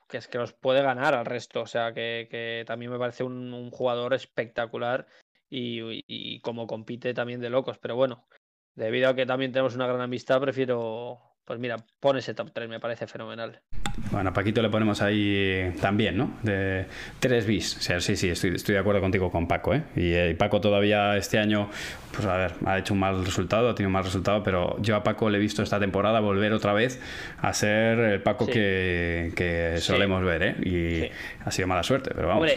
que es que los puede ganar al resto. O sea, que, también me parece un, jugador espectacular y, y, como compite también de locos. Pero bueno, debido a que también tenemos una gran amistad, prefiero pues mira, pon ese top 3, me parece fenomenal. Bueno, a Paquito le ponemos ahí también, ¿no? De 3 bis. O sea, sí, sí, estoy, de acuerdo contigo con Paco, ¿eh? Y, Paco todavía este año, pues a ver, ha hecho un mal resultado, ha tenido un mal resultado, pero yo a Paco le he visto esta temporada volver otra vez a ser el Paco que, solemos ver, ¿eh? Y ha sido mala suerte, pero vamos.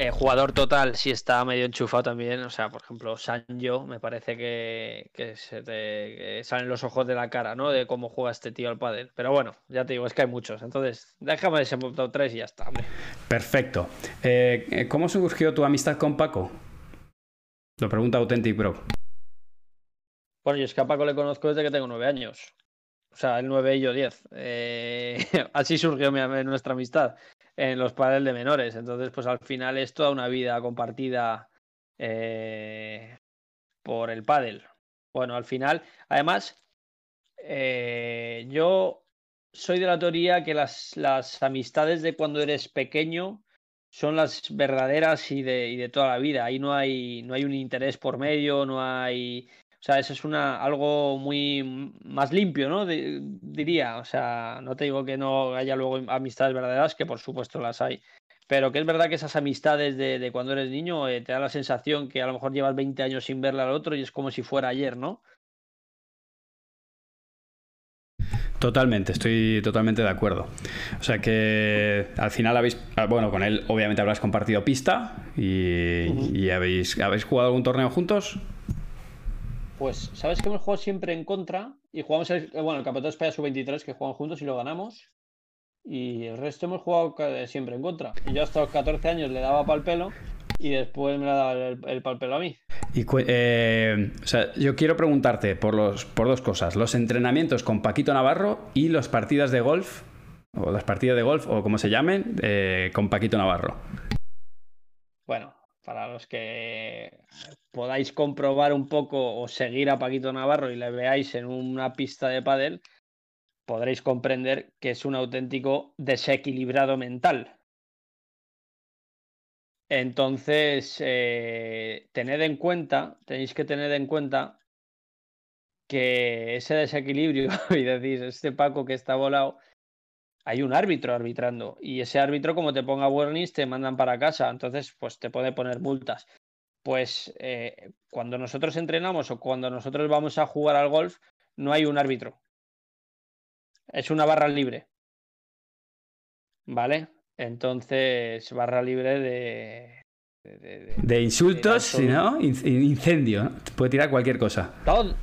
Eh, jugador total, si está medio enchufado también. O sea, por ejemplo, Sanjo, me parece que, se te salen los ojos de la cara, ¿no? De cómo juega este tío al pádel. Pero bueno, ya te digo, es que hay muchos. Entonces, déjame ese top 3 y ya está, hombre. Perfecto. Eh, eh, ¿Cómo surgió tu amistad con Paco? Lo pregunta Authentic Bro. Bueno, yo es que a Paco le conozco desde que tengo nueve años. O sea, el 9 y yo 10. así surgió nuestra amistad en los padres de menores. Entonces, pues al final es toda una vida compartida eh, por el pádel. Bueno, al final, además, eh, yo soy de la teoría que las, las, amistades de cuando eres pequeño son las verdaderas y de, y de toda la vida. Ahí no hay, no hay un interés por medio, no hay o sea, eso es una, algo muy más limpio, ¿no? diría. O sea, no te digo que no haya luego amistades verdaderas, que por supuesto las hay. Pero que es verdad que esas amistades de, cuando eres niño eh, te da la sensación que a lo mejor llevas 20 años sin verle al otro y es como si fuera ayer, ¿no? Totalmente, estoy totalmente de acuerdo. O sea que al final habéis, ah, bueno, con él obviamente habrás compartido pista y, y habéis, habéis jugado algún torneo juntos. Pues, ¿sabes que hemos jugado siempre en contra? Y jugamos el, bueno, el Campeonato de España Sub-23 que juegan juntos y lo ganamos. Y el resto hemos jugado siempre en contra. Y yo hasta los 14 años le daba pal pelo y después me le daba el, el pal pelo a mí. Y, eh, o sea, yo quiero preguntarte por, los, por dos cosas. Los entrenamientos con Paquito Navarro y las partidas de golf, o las partidas de golf, o como se llamen, eh, con Paquito Navarro. Bueno, para los que podáis comprobar un poco o seguir a Paquito Navarro y le veáis en una pista de pádel, podréis comprender que es un auténtico desequilibrado mental. Entonces, eh, tened en cuenta, tenéis que tener en cuenta que ese desequilibrio, y decís, este Paco que está volado, hay un árbitro arbitrando y ese árbitro como te ponga warnings te mandan para casa, entonces pues te puede poner multas. Pues eh, cuando nosotros entrenamos o cuando nosotros vamos a jugar al golf no hay un árbitro. Es una barra libre. ¿Vale? Entonces, barra libre de... De, insultos, ¿no? Incendio, Te puede tirar cualquier cosa. Todo,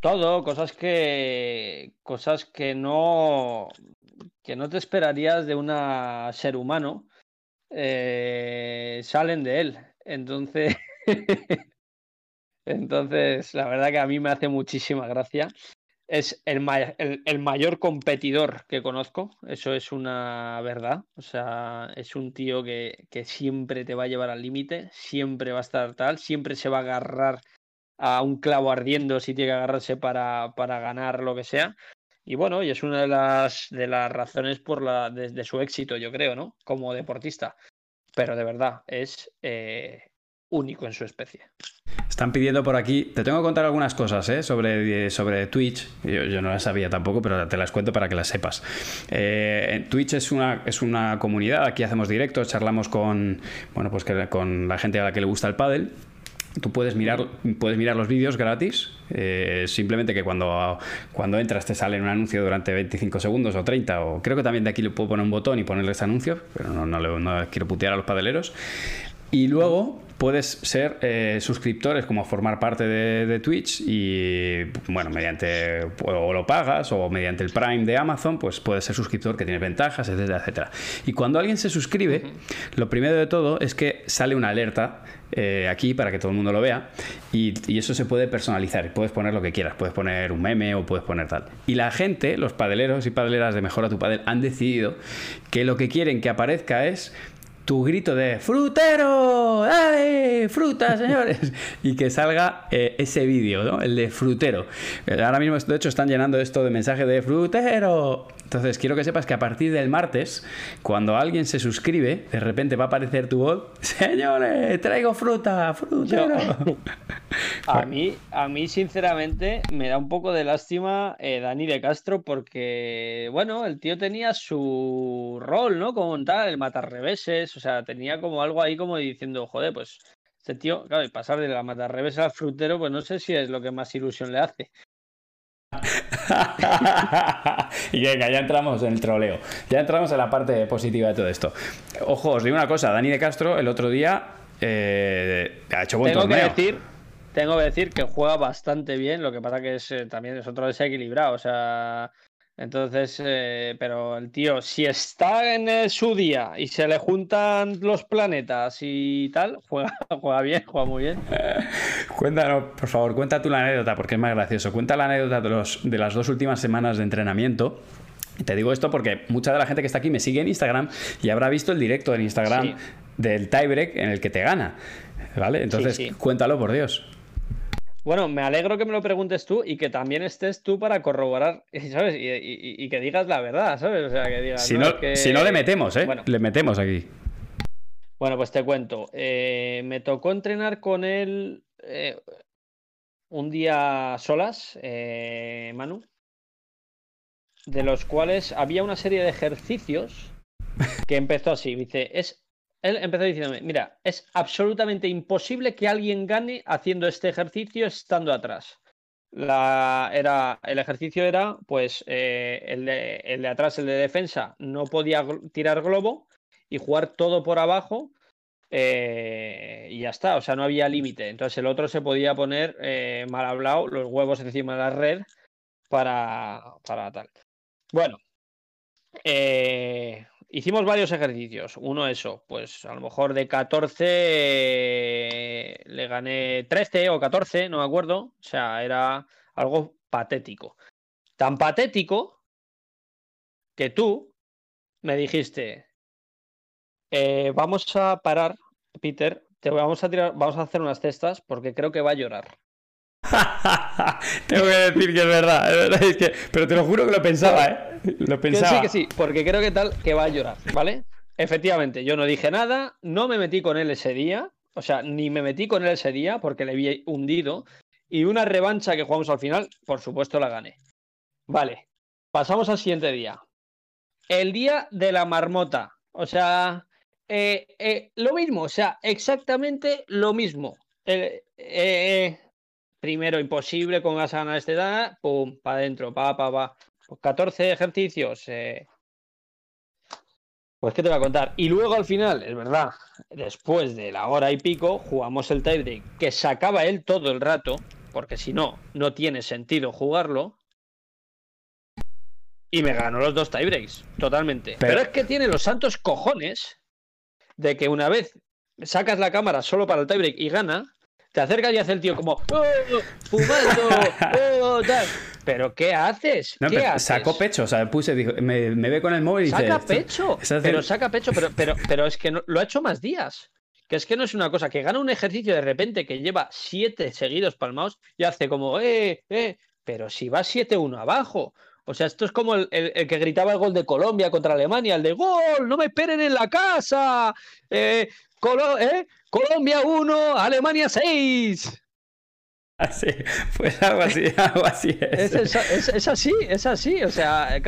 todo, cosas que... Cosas que no que no te esperarías de un ser humano, eh, salen de él. Entonces, entonces, la verdad que a mí me hace muchísima gracia. Es el, mayor competidor que conozco, eso es una verdad. O sea, es un tío que, siempre te va a llevar al límite, siempre va a estar tal, siempre se va a agarrar a un clavo ardiendo si tiene que agarrarse para, ganar lo que sea. Y bueno, y es una de las, razones por de, su éxito, yo creo, ¿no? Como deportista. Pero de verdad, es eh, único en su especie. Están pidiendo por aquí, te tengo que contar algunas cosas ¿eh? sobre, sobre Twitch, yo, no las sabía tampoco, pero te las cuento para que las sepas. Eh, Twitch es una, es una comunidad, aquí hacemos directos, charlamos con, bueno, pues con la gente a la que le gusta el pádel. Tú puedes mirar, puedes mirar los vídeos gratis, eh, simplemente que cuando, cuando entras te sale un anuncio durante 25 segundos o 30, o creo que también de aquí le puedo poner un botón y ponerles anuncios, pero no, no quiero putear a los padeleros. Y luego puedes ser eh, suscriptores, como formar parte de, Twitch y, bueno, mediante, o lo pagas o mediante el Prime de Amazon, pues puedes ser suscriptor que tiene ventajas, etcétera, etcétera. Y cuando alguien se suscribe, lo primero de todo es que sale una alerta eh, aquí para que todo el mundo lo vea y, y, eso se puede personalizar, puedes poner lo que quieras, puedes poner un meme o puedes poner tal. Y la gente, los padeleros y padeleras de Mejora tu Padel han decidido que lo que quieren que aparezca es tu grito de frutero, ¡ay! fruta, señores, y que salga eh, ese vídeo, ¿no? El de frutero. Ahora mismo, de hecho, están llenando esto de mensaje de frutero. Entonces, quiero que sepas que a partir del martes, cuando alguien se suscribe, de repente va a aparecer tu voz, señores, traigo fruta, frutero. a, mí, a mí, sinceramente, me da un poco de lástima eh, Dani de Castro porque, bueno, el tío tenía su rol, ¿no? Como tal, el matar reveses, o sea, tenía como algo ahí como diciendo, joder, pues este tío, claro, y pasar de la matar reveses al frutero, pues no sé si es lo que más ilusión le hace. y venga, ya entramos en el troleo. Ya entramos en la parte positiva de todo esto. Ojo, os digo una cosa, Dani de Castro el otro día eh, ha hecho buen tengo Que decir, tengo que decir que juega bastante bien, lo que pasa que es, eh, también es otro desequilibrado. O sea, entonces, eh, pero el tío, si está en eh, su día y se le juntan los planetas y tal, juega, juega bien, juega muy bien. Cuéntanos, por favor, cuenta tú la anécdota, porque es más gracioso. Cuenta la anécdota de, los, de las dos últimas semanas de entrenamiento. Te digo esto porque mucha de la gente que está aquí me sigue en Instagram y habrá visto el directo en Instagram del tiebreak en el que te gana. ¿Vale? Entonces, cuéntalo, por Dios. Bueno, me alegro que me lo preguntes tú y que también estés tú para corroborar, ¿sabes? Y, que digas la verdad, ¿sabes? O sea, que digas. Si no, si no le metemos, ¿eh? le metemos aquí. Bueno, pues te cuento. Eh, me tocó entrenar con él eh, un día solas, eh, Manu, de los cuales había una serie de ejercicios que empezó así. Dice, es él empezó diciéndome, mira, es absolutamente imposible que alguien gane haciendo este ejercicio estando atrás. La, era, el ejercicio era, pues, eh, el, de, atrás, el de defensa, no podía tirar globo y jugar todo por abajo eh, y ya está, o sea, no había límite. Entonces el otro se podía poner eh, mal hablado, los huevos encima de la red para, para tal. Bueno, eh, Hicimos varios ejercicios. Uno eso, pues a lo mejor de 14 le gané 13 o 14, no me acuerdo. O sea, era algo patético. Tan patético que tú me dijiste, eh, vamos a parar, Peter, te vamos a tirar, vamos a hacer unas cestas porque creo que va a llorar. Tengo que decir que es verdad, pero te lo juro que lo pensaba, ¿eh? Lo pensaba. Que sí, que sí, porque creo que tal que va a llorar, ¿vale? Efectivamente, yo no dije nada, no me metí con él ese día, o sea, ni me metí con él ese día porque le vi hundido. Y una revancha que jugamos al final, por supuesto la gané. Vale, pasamos al siguiente día. El día de la marmota. O sea, eh, eh, lo mismo, o sea, exactamente lo mismo. Eh, primero imposible con gas ganar este da, pum, para adentro, pa, pa, pa. 14 pues ejercicios. Eh. Pues qué te voy a contar. Y luego al final, es verdad, después de la hora y pico, jugamos el tiebreak, que sacaba él todo el rato, porque si no, no tiene sentido jugarlo. Y me ganó los dos tiebreaks, totalmente. Pero es que tiene los santos cojones de que una vez sacas la cámara solo para el tiebreak y gana, te acercas y hace el tío como ¡Oh, fumando, oh, tal. Pero ¿qué haces? ¿Qué haces? Sacó pecho, o sea, puse, dijo, me, ve con el móvil y dice. Saca pecho, pero saca pecho, pero, pero, pero es que lo ha hecho más días. Que es que no es una cosa que gana un ejercicio de repente que lleva siete seguidos palmados y hace como, eh, eh, pero si va 7-1 abajo. O sea, esto es como el, el, que gritaba el gol de Colombia contra Alemania, el de gol, no me esperen en la casa. Eh, ¿eh? Colombia 1, Alemania 6. sí, pues algo así, algo así es. Es, así, es así, o sea,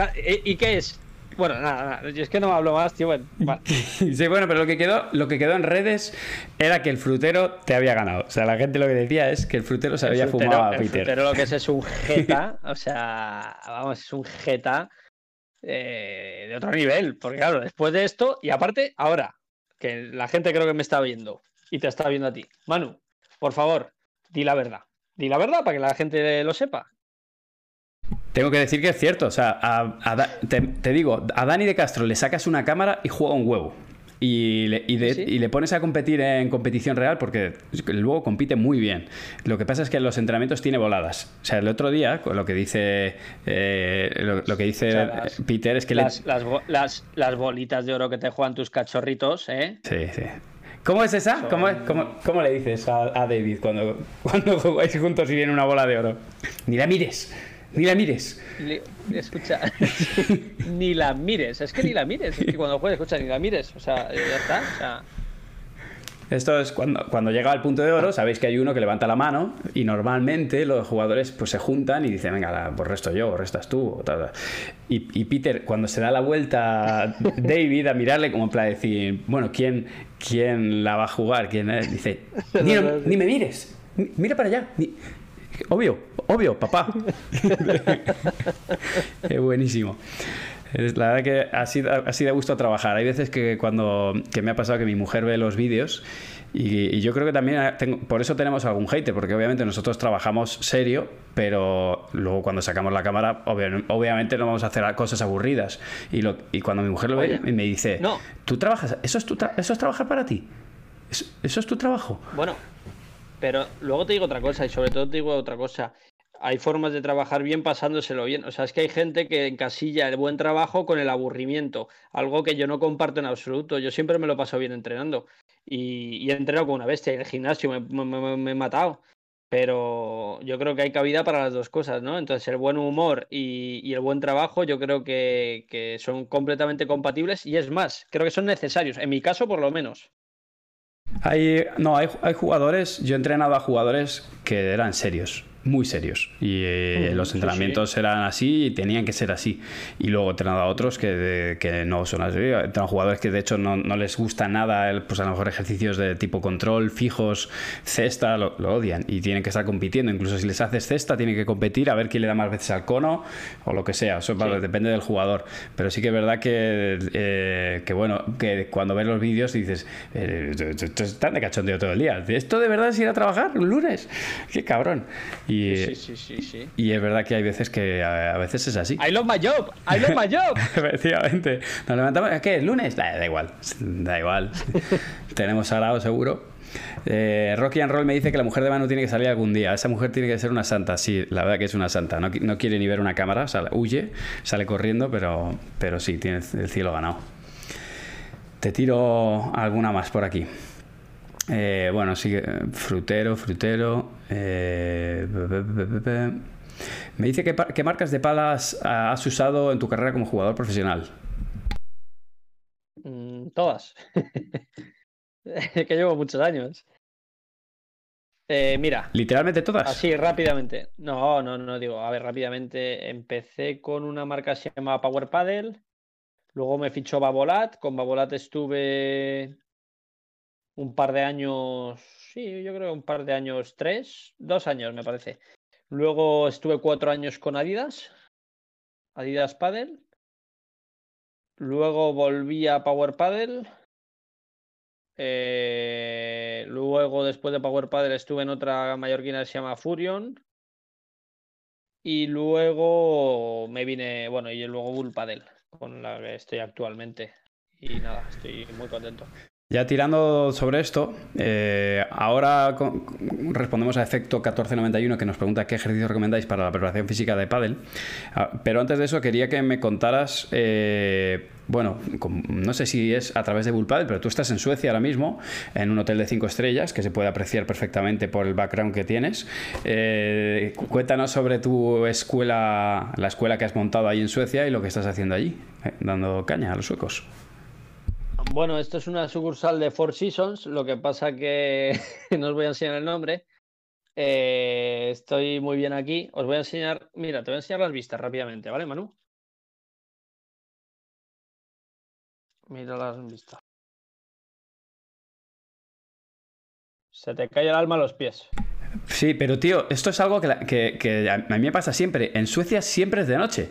¿y qué es? Bueno, nada, nada, es que no me hablo más, tío. Bueno, sí, bueno, pero lo que, quedó, lo que quedó en redes era que el frutero te había ganado. O sea, la gente lo que decía es que el frutero se había fumado a Peter. Frutero lo que es es un jeta, o sea, vamos, es un jeta eh, de otro nivel. Porque claro, después de esto, y aparte, ahora, que la gente creo que me está viendo y te está viendo a ti. Manu, por favor, di la verdad. Di la verdad para que la gente lo sepa. Tengo que decir que es cierto. O sea, te, digo, a Dani de Castro le sacas una cámara y juega un huevo. Y le, y, le, pones a competir en competición real porque luego compite muy bien. Lo que pasa es que en los entrenamientos tiene voladas. O sea, el otro día, lo que dice, eh, lo, que dice Peter es que las, las, las, bolitas de oro que te juegan tus cachorritos, ¿eh? Sí, sí. ¿Cómo es esa? ¿Cómo, cómo, le dices a, a, David cuando, cuando jugáis juntos y viene una bola de oro? Ni la mires. Ni la mires. escucha, ni la mires. Es que ni la mires. Es que cuando juegas, escucha, ni la mires. O sea, ya está. Esto es cuando, cuando llega al punto de oro, sabéis que hay uno que levanta la mano y normalmente los jugadores pues se juntan y dicen, venga, pues resto yo, o restas tú. Y, y, Peter, cuando se da la vuelta David a mirarle como para decir, bueno, ¿quién, quién la va a jugar? ¿Quién Dice, ni, ni, me mires, mira para allá. Obvio, obvio, papá. es buenísimo. La verdad que así, así de gusto trabajar. Hay veces que cuando que me ha pasado que mi mujer ve los vídeos y, yo creo que también por eso tenemos algún hater, porque obviamente nosotros trabajamos serio, pero luego cuando sacamos la cámara, obviamente no vamos a hacer cosas aburridas. Y, lo, y cuando mi mujer lo ve, me dice, no. ¿tú trabajas? ¿Eso es, tu ¿Eso es trabajar para ti? ¿Eso es tu trabajo? Bueno, pero luego te digo otra cosa y sobre todo te digo otra cosa. Hay formas de trabajar bien pasándoselo bien. O sea, es que hay gente que encasilla el buen trabajo con el aburrimiento, algo que yo no comparto en absoluto. Yo siempre me lo paso bien entrenando y, he entrenado con una bestia en el gimnasio, me, he matado. Pero yo creo que hay cabida para las dos cosas, ¿no? Entonces, el buen humor y, el buen trabajo yo creo que, que son completamente compatibles y es más, creo que son necesarios, en mi caso por lo menos. Hay, no, hay, hay jugadores, yo he entrenado a jugadores que eran serios muy serios. Y eh, los entrenamientos eran así y tenían que ser así. Y luego he entrenado a otros que, que no son así. He entrenado a jugadores que de hecho no, no, les gusta nada el, pues a lo mejor ejercicios de tipo control fijos cesta lo, odian y tienen que estar compitiendo. Incluso si les haces cesta tienen que competir a ver quién le da más veces al cono o lo que sea. Eso depende del jugador. Pero sí que es verdad que, eh, que bueno que cuando ves los vídeos dices eh, están de cachondeo todo el día. Esto de verdad es ir a trabajar un lunes qué cabrón. Y y, sí, sí, sí, y es verdad que hay veces que a, veces es así. I love my job, I love my job. Efectivamente. Nos levantamos, ¿qué? ¿Es lunes? Da, igual, da igual. Tenemos salado seguro. Eh, Rocky and Roll me dice que la mujer de Manu tiene que salir algún día. Esa mujer tiene que ser una santa. Sí, la verdad que es una santa. No, no quiere ni ver una cámara, huye, sale corriendo, pero, pero sí, tiene el cielo ganado. Te tiro alguna más por aquí. Eh, bueno, sigue frutero, frutero. Eh, me dice que, qué marcas de palas has usado en tu carrera como jugador profesional. Mm, todas. que llevo muchos años. Eh, mira. ¿Literalmente todas? Así, rápidamente. No, no, no, digo, a ver, rápidamente. Empecé con una marca que se llama Power Paddle. Luego me fichó Babolat. Con Babolat estuve un par de años, sí, yo creo un par de años, tres, dos años me parece. Luego estuve cuatro años con Adidas, Adidas Paddle. Luego volví a Power Paddle. Eh, luego, después de Power Paddle, estuve en otra mallorquina que se llama Furion. Y luego me vine, bueno, y luego Bull Paddle, con la que estoy actualmente. Y nada, estoy muy contento. Ya tirando sobre esto, eh, ahora respondemos a Efecto 1491 que nos pregunta qué ejercicio recomendáis para la preparación física de pádel. Ah, pero antes de eso quería que me contaras, eh, bueno, no sé si es a través de Bullpadel, pero tú estás en Suecia ahora mismo, en un hotel de cinco estrellas que se puede apreciar perfectamente por el background que tienes. Eh, cuéntanos sobre tu escuela, la escuela que has montado ahí en Suecia y lo que estás haciendo allí, dando caña a los suecos. Bueno, esto es una sucursal de Four Seasons, lo que pasa que no os voy a enseñar el nombre, Eh, estoy muy bien aquí. Os voy a enseñar. Mira, te voy a enseñar las vistas rápidamente, ¿vale, Manu? Mira las vistas. Se te cae el alma a los pies. Sí, pero tío, esto es algo que, a mí me pasa siempre. En Suecia siempre es de noche.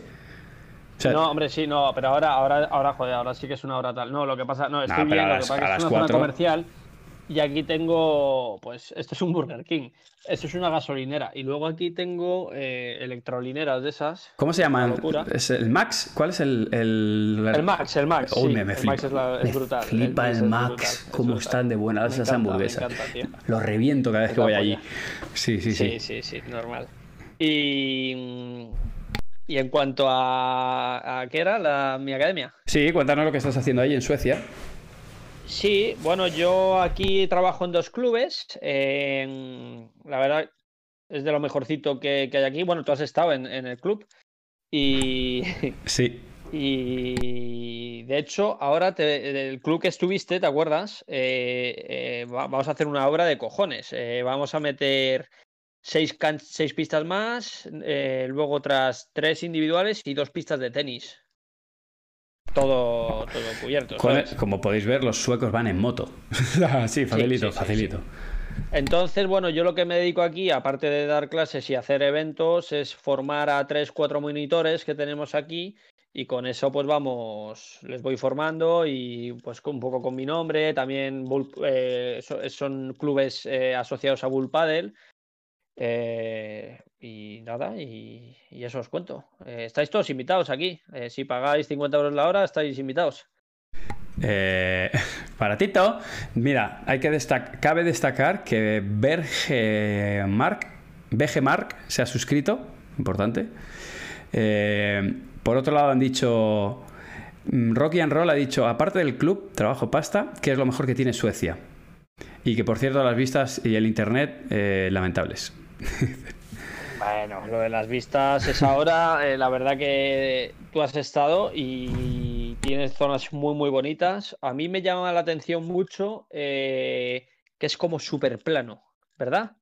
No, hombre, sí, no, pero ahora, ahora, ahora, joder, ahora sí que es una hora tal. No, lo que pasa, no, estoy bien, lo que pasa es que es una zona comercial y aquí tengo, pues, esto es un Burger King. Esto es una gasolinera. Y luego aquí tengo eh, electrolineras de esas. ¿Cómo se llaman? ¿Es el Max? ¿Cuál es el. El, Max, el Max. me, el Max es, la, es brutal. Flipa el, Max. cómo están de buenas esas hamburguesas. Lo reviento cada vez que voy allí. Sí, sí, sí. Sí, sí, sí, normal. Y. Y en cuanto a, a ¿qué era la, mi academia? Sí, cuéntanos lo que estás haciendo ahí en Suecia. Sí, bueno, yo aquí trabajo en dos clubes. la verdad, es de lo mejorcito que, hay aquí. Bueno, tú has estado en, el club. Y. Sí. Y de hecho, ahora el club que estuviste, ¿te acuerdas? Eh, eh, vamos a hacer una obra de cojones. Eh, vamos a meter seis, seis pistas más, luego otras tres individuales y dos pistas de tenis todo, todo cubierto. Como podéis ver, los suecos van en moto. sí, facilito, facilito. Entonces, bueno, yo lo que me dedico aquí, aparte de dar clases y hacer eventos, es formar a tres, cuatro monitores que tenemos aquí y con eso pues vamos, les voy formando y pues un poco con mi nombre, también eh, son clubes eh, asociados a Bull Paddle eh, y nada, y, eso os cuento. Eh, estáis todos invitados aquí. Eh, si pagáis 50 euros la hora, estáis invitados. para Tito, mira, hay que destacar, cabe destacar que Berge Mark, Mark se ha suscrito, importante. por otro lado han dicho, mm, Rocky and Roll ha dicho, aparte del club, trabajo pasta, que es lo mejor que tiene Suecia. Y que por cierto las vistas y el internet lamentables. Bueno, lo de las vistas es ahora. Eh, la verdad que tú has estado y tienes zonas muy, muy bonitas. A mí me llama la atención mucho eh, que es como súper plano, ¿verdad?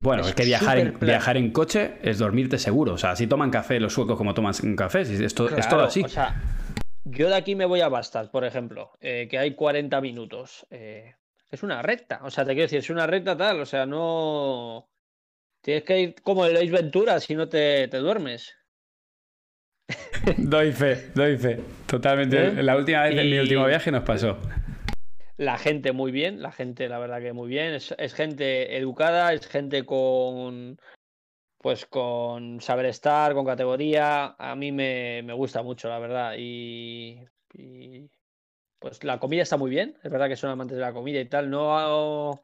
Bueno, es, que viajar en, viajar en coche es dormirte seguro. O sea, si toman café los suecos como toman café, esto, es todo así. O sea, yo de aquí me voy a Bastard, por ejemplo, eh, que hay 40 minutos. es una recta. O sea, te quiero decir, es una recta tal. O sea, no. Tienes que ir como el Ace Ventura si no te, duermes. doy fe, doy fe. Totalmente. ¿Eh? La última vez en mi último viaje nos pasó. La gente muy bien, la gente la verdad que muy bien. Es, gente educada, es gente con pues con saber estar, con categoría. A mí me, gusta mucho, la verdad. Y, y, pues la comida está muy bien. Es verdad que son amantes de la comida y tal. No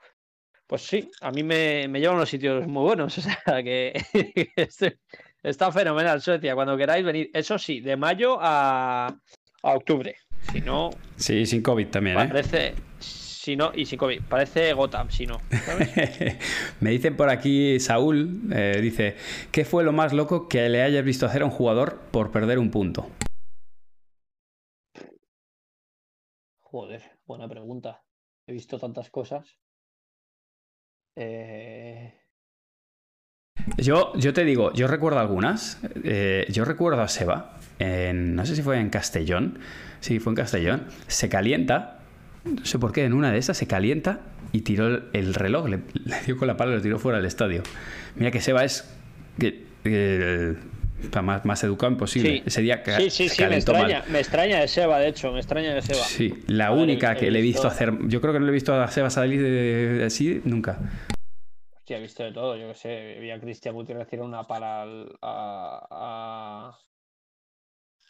pues sí, a mí me, me llevan los sitios muy buenos. O sea que está fenomenal Suecia. Cuando queráis venir, eso sí, de mayo a, octubre. Si no. Sí, sin COVID también, ¿eh? Parece. Si no, y sin COVID. Parece Gotham, si no. me dicen por aquí, Saúl, eh, dice: ¿Qué fue lo más loco que le hayas visto hacer a un jugador por perder un punto? Joder, buena pregunta. He visto tantas cosas. Eh, yo, yo te digo, yo recuerdo algunas. Eh, yo recuerdo a Seba, en, no sé si fue en Castellón. Sí, fue en Castellón. Se calienta, no sé por qué, en una de esas se calienta y tiró el, reloj, le, dio con la pala y lo tiró fuera del estadio. Mira que Seba es más, más educado imposible. Ese día sí, sí, sí, me extraña, me extraña de Seba, de hecho, me extraña de Seba. Sí, la única que le he visto hacer. Yo creo que no le he visto a Seba salir de, así nunca. Hostia, he visto de todo, yo que sé. Vi a Cristian Gutiérrez tirar una para a,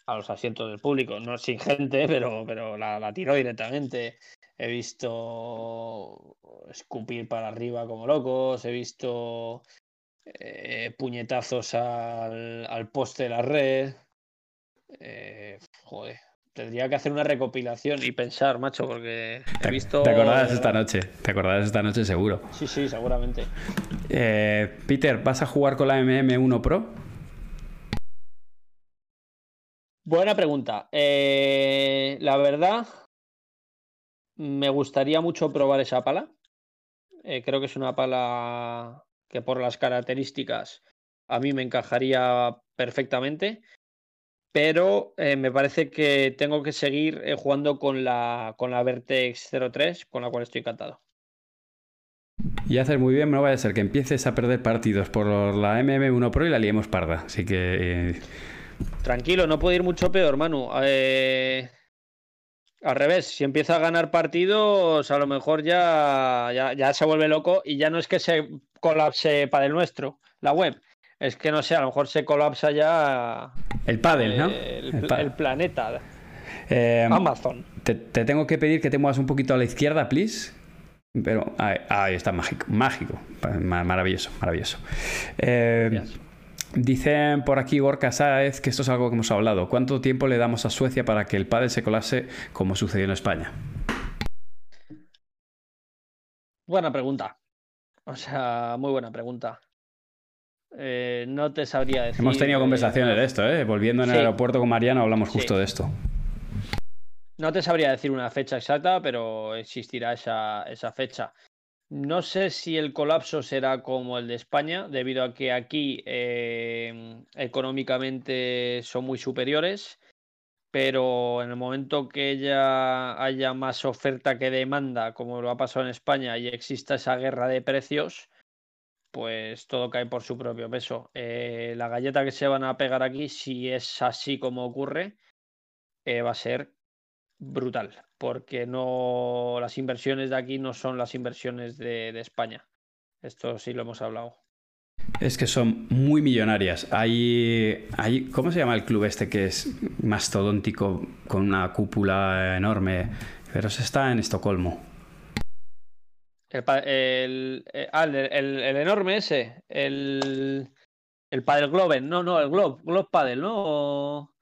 a, los asientos del público, no sin gente, pero, pero la, la tiró directamente. He visto escupir para arriba como locos, he visto eh, puñetazos al, poste de la red. Eh, joder, tendría que hacer una recopilación y pensar, macho, porque he visto. Te acordarás esta noche, te acordarás esta noche seguro. Sí, sí, seguramente. Eh, Peter, ¿vas a jugar con la MM1 Pro? Buena pregunta. la verdad, me gustaría mucho probar esa pala. creo que es una pala que por las características a mí me encajaría perfectamente, pero eh, me parece que tengo que seguir eh, jugando con la, con la Vertex 03, con la cual estoy encantado. Y haces muy bien, no vaya a ser que empieces a perder partidos por la MM1 Pro y la liemos parda. Así que. Eh, Tranquilo, no puede ir mucho peor, Manu. Al revés, si empieza a ganar partidos, a lo mejor ya, ya, ya, se vuelve loco y ya no es que se colapse para el nuestro, la web, es que no sé, a lo mejor se colapsa ya. El paddle, ¿no? El, planeta. Em, Amazon. Te, tengo que pedir que te muevas un poquito a la izquierda, please. Pero ahí, está, mágico, mágico, maravilloso, maravilloso. Em, dicen por aquí Gorka Sáez que esto es algo que hemos hablado. ¿Cuánto tiempo le damos a Suecia para que el pádel se colase como sucedió en España? Buena pregunta. O sea, muy buena pregunta. Eh, no te sabría decir. Hemos tenido conversaciones de esto, ¿eh? Volviendo en el aeropuerto con Mariano hablamos justo de esto. No te sabría decir una fecha exacta, pero existirá esa, esa fecha. No sé si el colapso será como el de España, debido a que aquí eh, económicamente son muy superiores, pero en el momento que ya haya más oferta que demanda, como lo ha pasado en España, y exista esa guerra de precios, pues todo cae por su propio peso. Eh, la galleta que se van a pegar aquí, si es así como ocurre, eh, va a ser brutal, porque no las inversiones de aquí no son las inversiones de, España. Esto sí lo hemos hablado. Es que son muy millonarias. Hay, hay, ¿cómo se llama el club este que es mastodóntico con una cúpula enorme? Pero se está en Estocolmo. El, eh, ah, el, el, el, enorme ese. El, el Padel Globen. No, no, el Globe. Globe Padel, ¿no?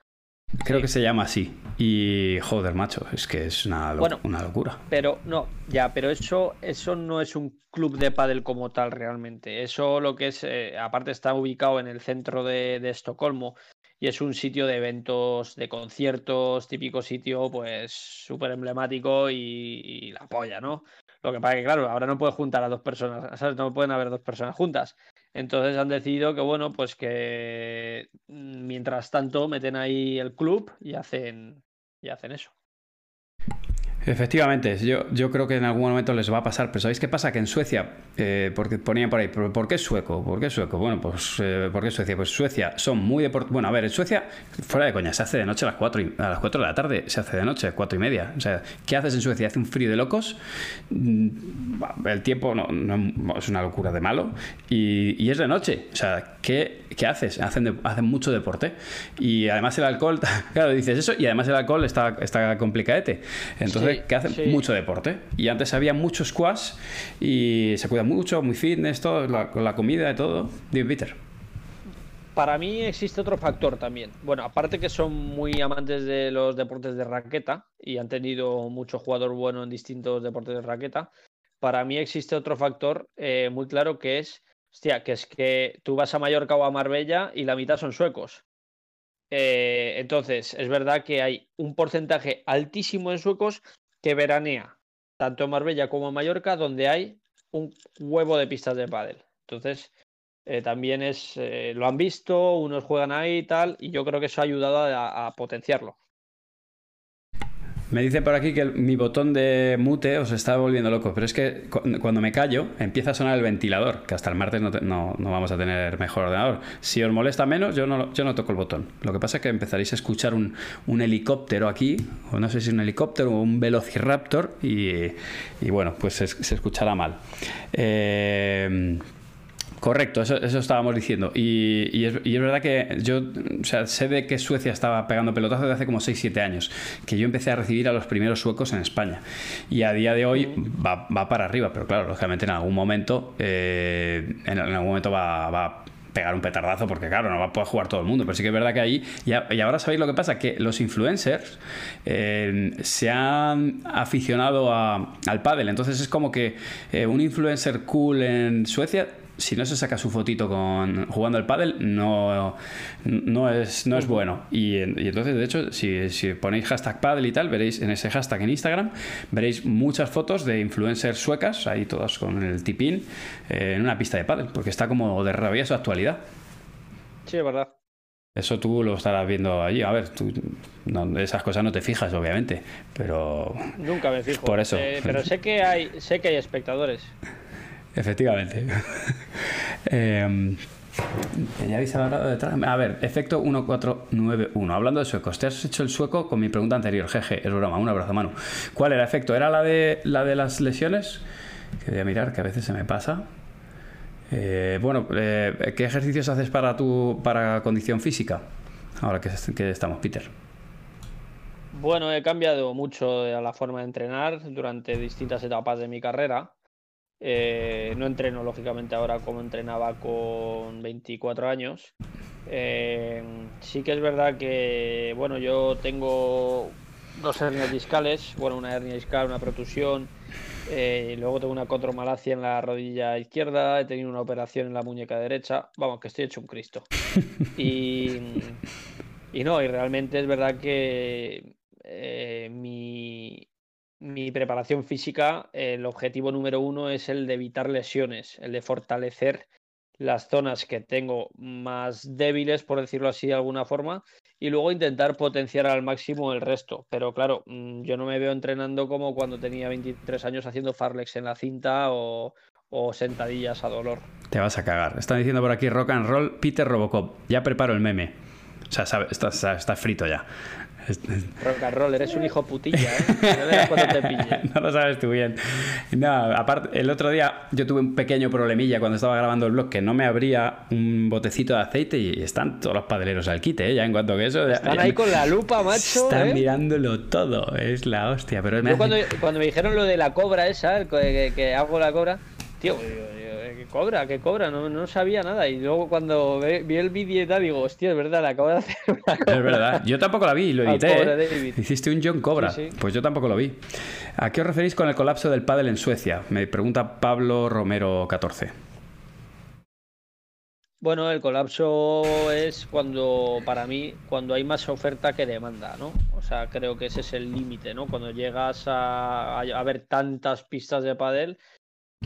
Creo que se llama así. Y joder, macho, es que es una, una locura. Pero no, ya, pero eso, eso no es un club de pádel como tal realmente. Eso lo que es, eh, aparte está ubicado en el centro de, de, Estocolmo y es un sitio de eventos, de conciertos, típico sitio, pues súper emblemático y, y, la polla, ¿no? Lo que pasa que, claro, ahora no puedes juntar a dos personas, ¿sabes? No pueden haber dos personas juntas. Entonces han decidido que, bueno, pues que mm, mientras tanto meten ahí el club y hacen, y hacen eso. Efectivamente, yo, yo creo que en algún momento les va a pasar, pero ¿sabéis qué pasa? Que en Suecia, eh, porque ponían por ahí, ¿por qué sueco? ¿Por qué sueco? Bueno, pues eh, ¿por qué Suecia? Pues Suecia son muy deportivos. Bueno, a ver, en Suecia, fuera de coña, se hace de noche a las 4, a las 4 de la tarde, se hace de noche, 4 y media. O sea, ¿qué haces en Suecia? Hace un frío de locos, mm, el tiempo no, es una locura de malo y, y, es de noche. O sea, ¿qué, qué haces? Hacen, hacen mucho deporte y además el alcohol, claro, dices eso y además el alcohol está, está complicadete. Entonces, que hacen mucho deporte. Y antes había mucho squash y se cuida mucho, muy fitness, todo, la, con la comida y todo. Dime, Peter. Para mí existe otro factor también. Bueno, aparte que son muy amantes de los deportes de raqueta y han tenido mucho jugador bueno en distintos deportes de raqueta, para mí existe otro factor eh, muy claro que es, hostia, que es que tú vas a Mallorca o a Marbella y la mitad son suecos. Eh, entonces, es verdad que hay un porcentaje altísimo en suecos que veranea tanto en Marbella como en Mallorca, donde hay un huevo de pistas de pádel. Entonces, eh, también es, eh, lo han visto, unos juegan ahí y tal, y yo creo que eso ha ayudado a potenciarlo. Me dice por aquí que mi botón de mute os está volviendo loco, pero es que cuando me callo empieza a sonar el ventilador, que hasta el martes no, vamos a tener mejor ordenador. Si os molesta menos, yo no, yo no toco el botón. Lo que pasa es que empezaréis a escuchar un, helicóptero aquí, o no sé si un helicóptero o un velociraptor, y, bueno, pues se, se escuchará mal. Eh, Correcto, eso, estábamos diciendo. Y, es, verdad que yo sé de que Suecia estaba pegando pelotazos desde hace como 6-7 años, que yo empecé a recibir a los primeros suecos en España. Y a día de hoy va, para arriba, pero claro, lógicamente en algún momento, eh, en, algún momento va, a pegar un petardazo porque claro, no va a poder jugar todo el mundo, pero sí que es verdad que ahí, y, ahora sabéis lo que pasa, que los influencers eh, se han aficionado al pádel, entonces es como que eh, un influencer cool en Suecia si no se saca su fotito con jugando el pádel, no, no, es, no es bueno. Y, entonces, de hecho, si, si, ponéis hashtag pádel y tal, veréis en ese hashtag en Instagram, veréis muchas fotos de influencers suecas, ahí todas con el tipín, eh, en una pista de pádel, porque está como de rabia su actualidad. Sí, es verdad. Eso tú lo estarás viendo allí. A ver, tú, esas cosas no te fijas, obviamente, pero... Nunca me fijo. Por eso. Eh, pero sé que, hay, sé que hay espectadores. Efectivamente. eh, ya habéis hablado detrás. A ver, efecto 1491. Hablando de suecos, te has hecho el sueco con mi pregunta anterior. Jeje, es broma. Un abrazo, mano. ¿Cuál era el efecto? ¿Era la de, la de las lesiones? Que voy a mirar, que a veces se me pasa. Eh, bueno, eh, ¿qué ejercicios haces para tu para condición física? Ahora que, que estamos, Peter. Bueno, he cambiado mucho la forma de entrenar durante distintas etapas de mi carrera. Eh, no entreno, lógicamente, ahora como entrenaba con 24 años. Eh, sí que es verdad que, bueno, yo tengo dos hernias discales, bueno, una hernia discal, una protusión, eh, luego tengo una contromalacia en la rodilla izquierda, he tenido una operación en la muñeca derecha, vamos, que estoy hecho un Cristo. Y, y no, y realmente es verdad que mi, mi preparación física, el objetivo número uno es el de evitar lesiones, el de fortalecer las zonas que tengo más débiles, por decirlo así de alguna forma, y luego intentar potenciar al máximo el resto. Pero claro, mm, yo no me veo entrenando como cuando tenía 23 años haciendo farlex en la cinta o, sentadillas a dolor. Te vas a cagar. Están diciendo por aquí rock and roll, Peter Robocop. Ya preparo el meme. O sea, está frito ya. Rock and roll, eres un hijo putilla, ¿eh? No, lo sabes tú bien. No, aparte, el otro día yo tuve un pequeño problemilla cuando estaba grabando el blog que no me abría un botecito de aceite y están todos los padeleros al quite, ¿eh? Ya en cuanto que eso. Están ahí con la lupa, macho. Están ¿eh? mirándolo todo, es la hostia. Pero yo cuando, cuando, me dijeron lo de la cobra esa, que, que hago la cobra, tío, que cobra, que cobra, no, no sabía nada. Y luego cuando vi el vídeo y tal, digo, hostia, es verdad, la acabo de hacer Es verdad, yo tampoco la vi, lo edité. ¿eh? Hiciste un John Cobra, pues yo tampoco lo vi. ¿A qué os referís con el colapso del pádel en Suecia? Me pregunta Pablo Romero 14. Bueno, el colapso es cuando, para mí, cuando hay más oferta que demanda, ¿no? O sea, creo que ese es el límite, ¿no? Cuando llegas a, a, ver tantas pistas de pádel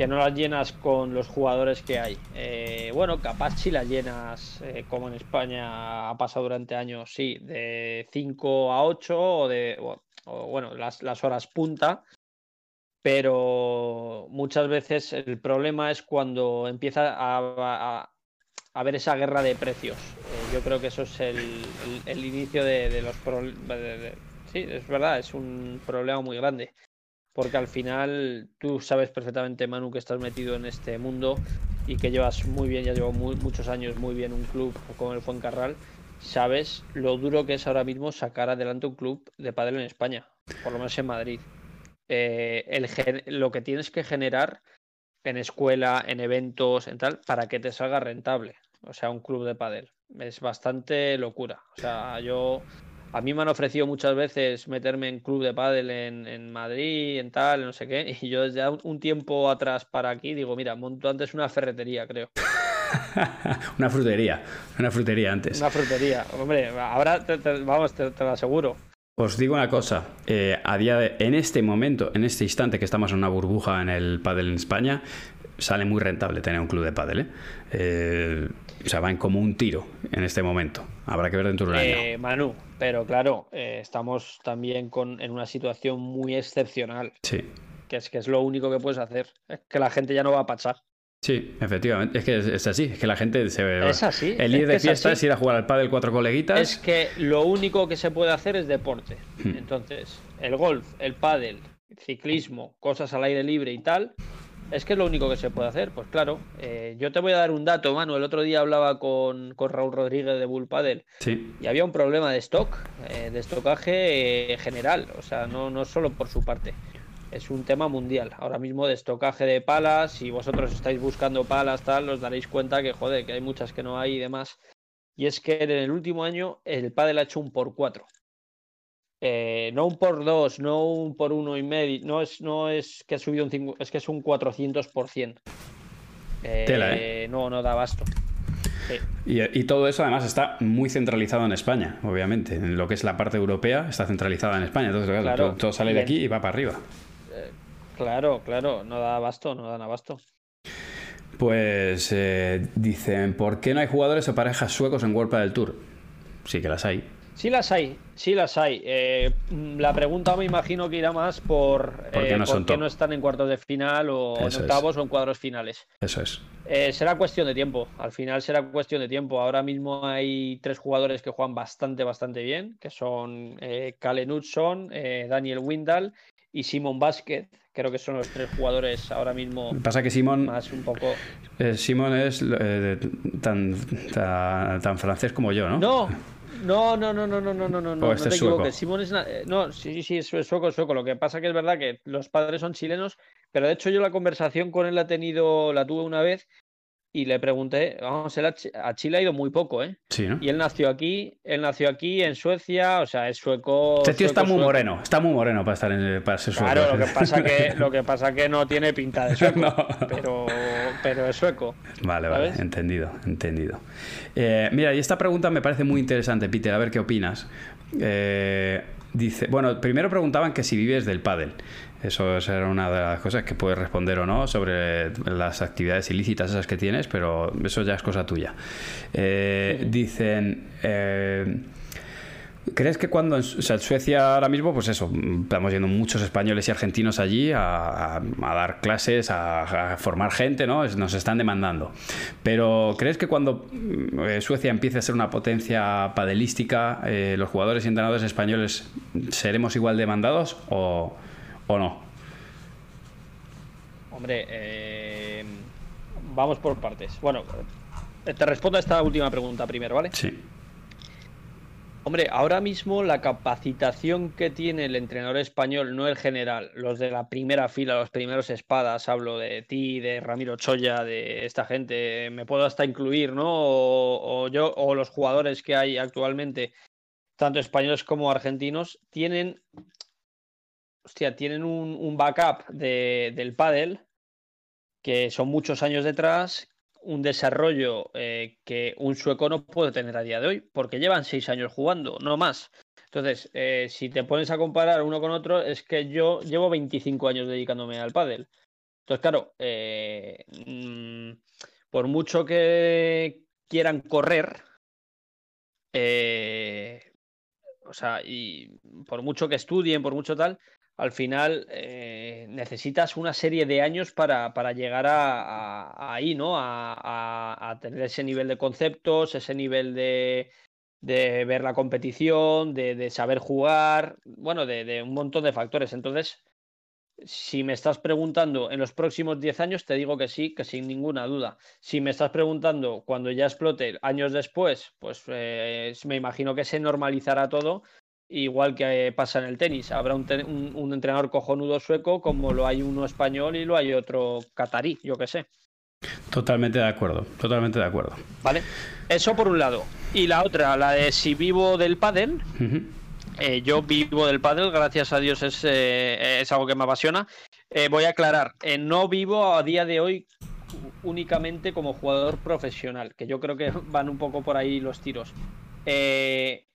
que no las llenas con los jugadores que hay. Eh, bueno, capaz si las llenas, eh, como en España ha pasado durante años, sí, de 5 a 8 o de, bueno, las, las, horas punta, pero muchas veces el problema es cuando empieza a, a, haber esa guerra de precios. Eh, yo creo que eso es el, el, inicio de, de los problemas. Sí, es verdad, es un problema muy grande porque al final tú sabes perfectamente, Manu, que estás metido en este mundo y que llevas muy bien, ya llevo muchos años muy bien un club como el Fuencarral, sabes lo duro que es ahora mismo sacar adelante un club de pádel en España, por lo menos en Madrid. Eh, el, lo que tienes que generar en escuela, en eventos, en tal, para que te salga rentable. O sea, un club de pádel. Es bastante locura. O sea, yo a mí me han ofrecido muchas veces meterme en club de pádel en, Madrid, en tal, no sé qué, y yo desde un tiempo atrás para aquí digo, mira, monto antes una ferretería, creo. una frutería, una frutería antes. Una frutería, hombre, ahora vamos, te, lo aseguro. Os digo una cosa, eh, a día de, en este momento, en este instante que estamos en una burbuja en el pádel en España, sale muy rentable tener un club de pádel. ¿eh? Eh, o sea, van como un tiro en este momento. Habrá que ver dentro de un año. Eh, Manu, pero claro, estamos también con, en una situación muy excepcional. Sí. Que es que es lo único que puedes hacer. Es que la gente ya no va a pachar. Sí, efectivamente. Es que es, así, es que la gente se ve. Es así. El ir de fiesta es ir a jugar al pádel cuatro coleguitas. Es que lo único que se puede hacer es deporte. Hmm. Entonces, el golf, el pádel, ciclismo, cosas al aire libre y tal, es que es lo único que se puede hacer. Pues claro, eh, yo te voy a dar un dato, Manu. El otro día hablaba con, Raúl Rodríguez de Bull Paddle sí. y había un problema de stock, eh, de estocaje eh, general, o sea, no, no solo por su parte. Es un tema mundial. Ahora mismo de estocaje de palas, si vosotros estáis buscando palas, tal, os daréis cuenta que, joder, que hay muchas que no hay y demás. Y es que en el último año el paddle ha hecho un por cuatro. Eh, no un por dos, no un por uno y medio, no es, no es que ha subido un 5, es que es un 400%. ¿eh? No, no da abasto. Y, todo eso además está muy centralizado en España, obviamente. En lo que es la parte europea está centralizada en España. Entonces, claro, todo, sale de aquí y va para arriba. Eh, claro, claro, no da abasto, no dan abasto. Pues eh, dicen, ¿por qué no hay jugadores o parejas suecos en World del Tour? Sí que las hay. Sí las hay, sí las hay. Eh, la pregunta me imagino que irá más por ¿Por qué, no, no están en cuartos de final o en octavos o en cuadros finales. Eso es. Eh, será cuestión de tiempo. Al final será cuestión de tiempo. Ahora mismo hay tres jugadores que juegan bastante, bastante bien, que son eh, Kale Knudson, Daniel Windal y Simon Vázquez. Creo que son los tres jugadores ahora mismo. Pasa que Simon. Más un poco. Simon es tan, tan francés como yo, ¿no? No. No, no, no, no, no, no, no, no, no te equivoques. Simón es. Eh, no, sí, sí, es sueco, sueco. Lo que pasa que es verdad que los padres son chilenos, pero de hecho yo la conversación con él la he tenido, la tuve una vez y le pregunté, vamos, él a Chile ha ido muy poco, ¿eh? Sí, ¿no? Y él nació aquí, él nació aquí en Suecia, o sea, es sueco. Este tío está muy moreno, está muy moreno para estar en, para ser sueco. Claro, lo que pasa que lo que pasa que no tiene pinta de sueco, pero, pero es sueco. Vale, vale, entendido, entendido. Eh, mira, y esta pregunta me parece muy interesante, Peter, a ver qué opinas. Eh, dice, bueno, primero preguntaban que si vives del pádel. Eso era una de las cosas que puedes responder o no sobre las actividades ilícitas esas que tienes, pero eso ya es cosa tuya. Eh, dicen... Eh, ¿Crees que cuando en Suecia ahora mismo, pues eso, estamos yendo muchos españoles y argentinos allí a, dar clases, a, formar gente, ¿no? Nos están demandando. Pero ¿crees que cuando eh, Suecia empiece a ser una potencia padelística, los jugadores y entrenadores españoles seremos igual demandados o, ¿O no? Hombre, eh, vamos por partes. Bueno, te respondo a esta última pregunta primero, ¿vale? Sí. Hombre, ahora mismo la capacitación que tiene el entrenador español, no el general, los de la primera fila, los primeros espadas, hablo de ti, de Ramiro Choya, de esta gente, me puedo hasta incluir, ¿no? O, yo, o los jugadores que hay actualmente, tanto españoles como argentinos, tienen hostia, tienen un, backup del pádel que son muchos años detrás, un desarrollo eh, que un sueco no puede tener a día de hoy, porque llevan seis años jugando, no más. Entonces, eh, si te pones a comparar uno con otro, es que yo llevo 25 años dedicándome al pádel. Entonces, claro, eh, mm, por mucho que quieran correr, o sea, y por mucho que estudien, por mucho tal, al final eh, necesitas una serie de años para, llegar a, ahí, ¿no? A, tener ese nivel de conceptos, ese nivel de, ver la competición, de, saber jugar, bueno, de, un montón de factores. Entonces, si me estás preguntando en los próximos 10 años, te digo que sí, que sin ninguna duda. Si me estás preguntando cuando ya explote años después, pues eh, me imagino que se normalizará todo igual que pasa en el tenis. Habrá un, entrenador cojonudo sueco como lo hay uno español y lo hay otro catarí, yo qué sé. Totalmente de acuerdo, totalmente de acuerdo. Vale, eso por un lado. Y la otra, la de si vivo del pádel. Eh, yo vivo del pádel, gracias a Dios es, eh, es algo que me apasiona. Eh, voy a aclarar, no vivo a día de hoy únicamente como jugador profesional, que yo creo que van un poco por ahí los tiros. Eh,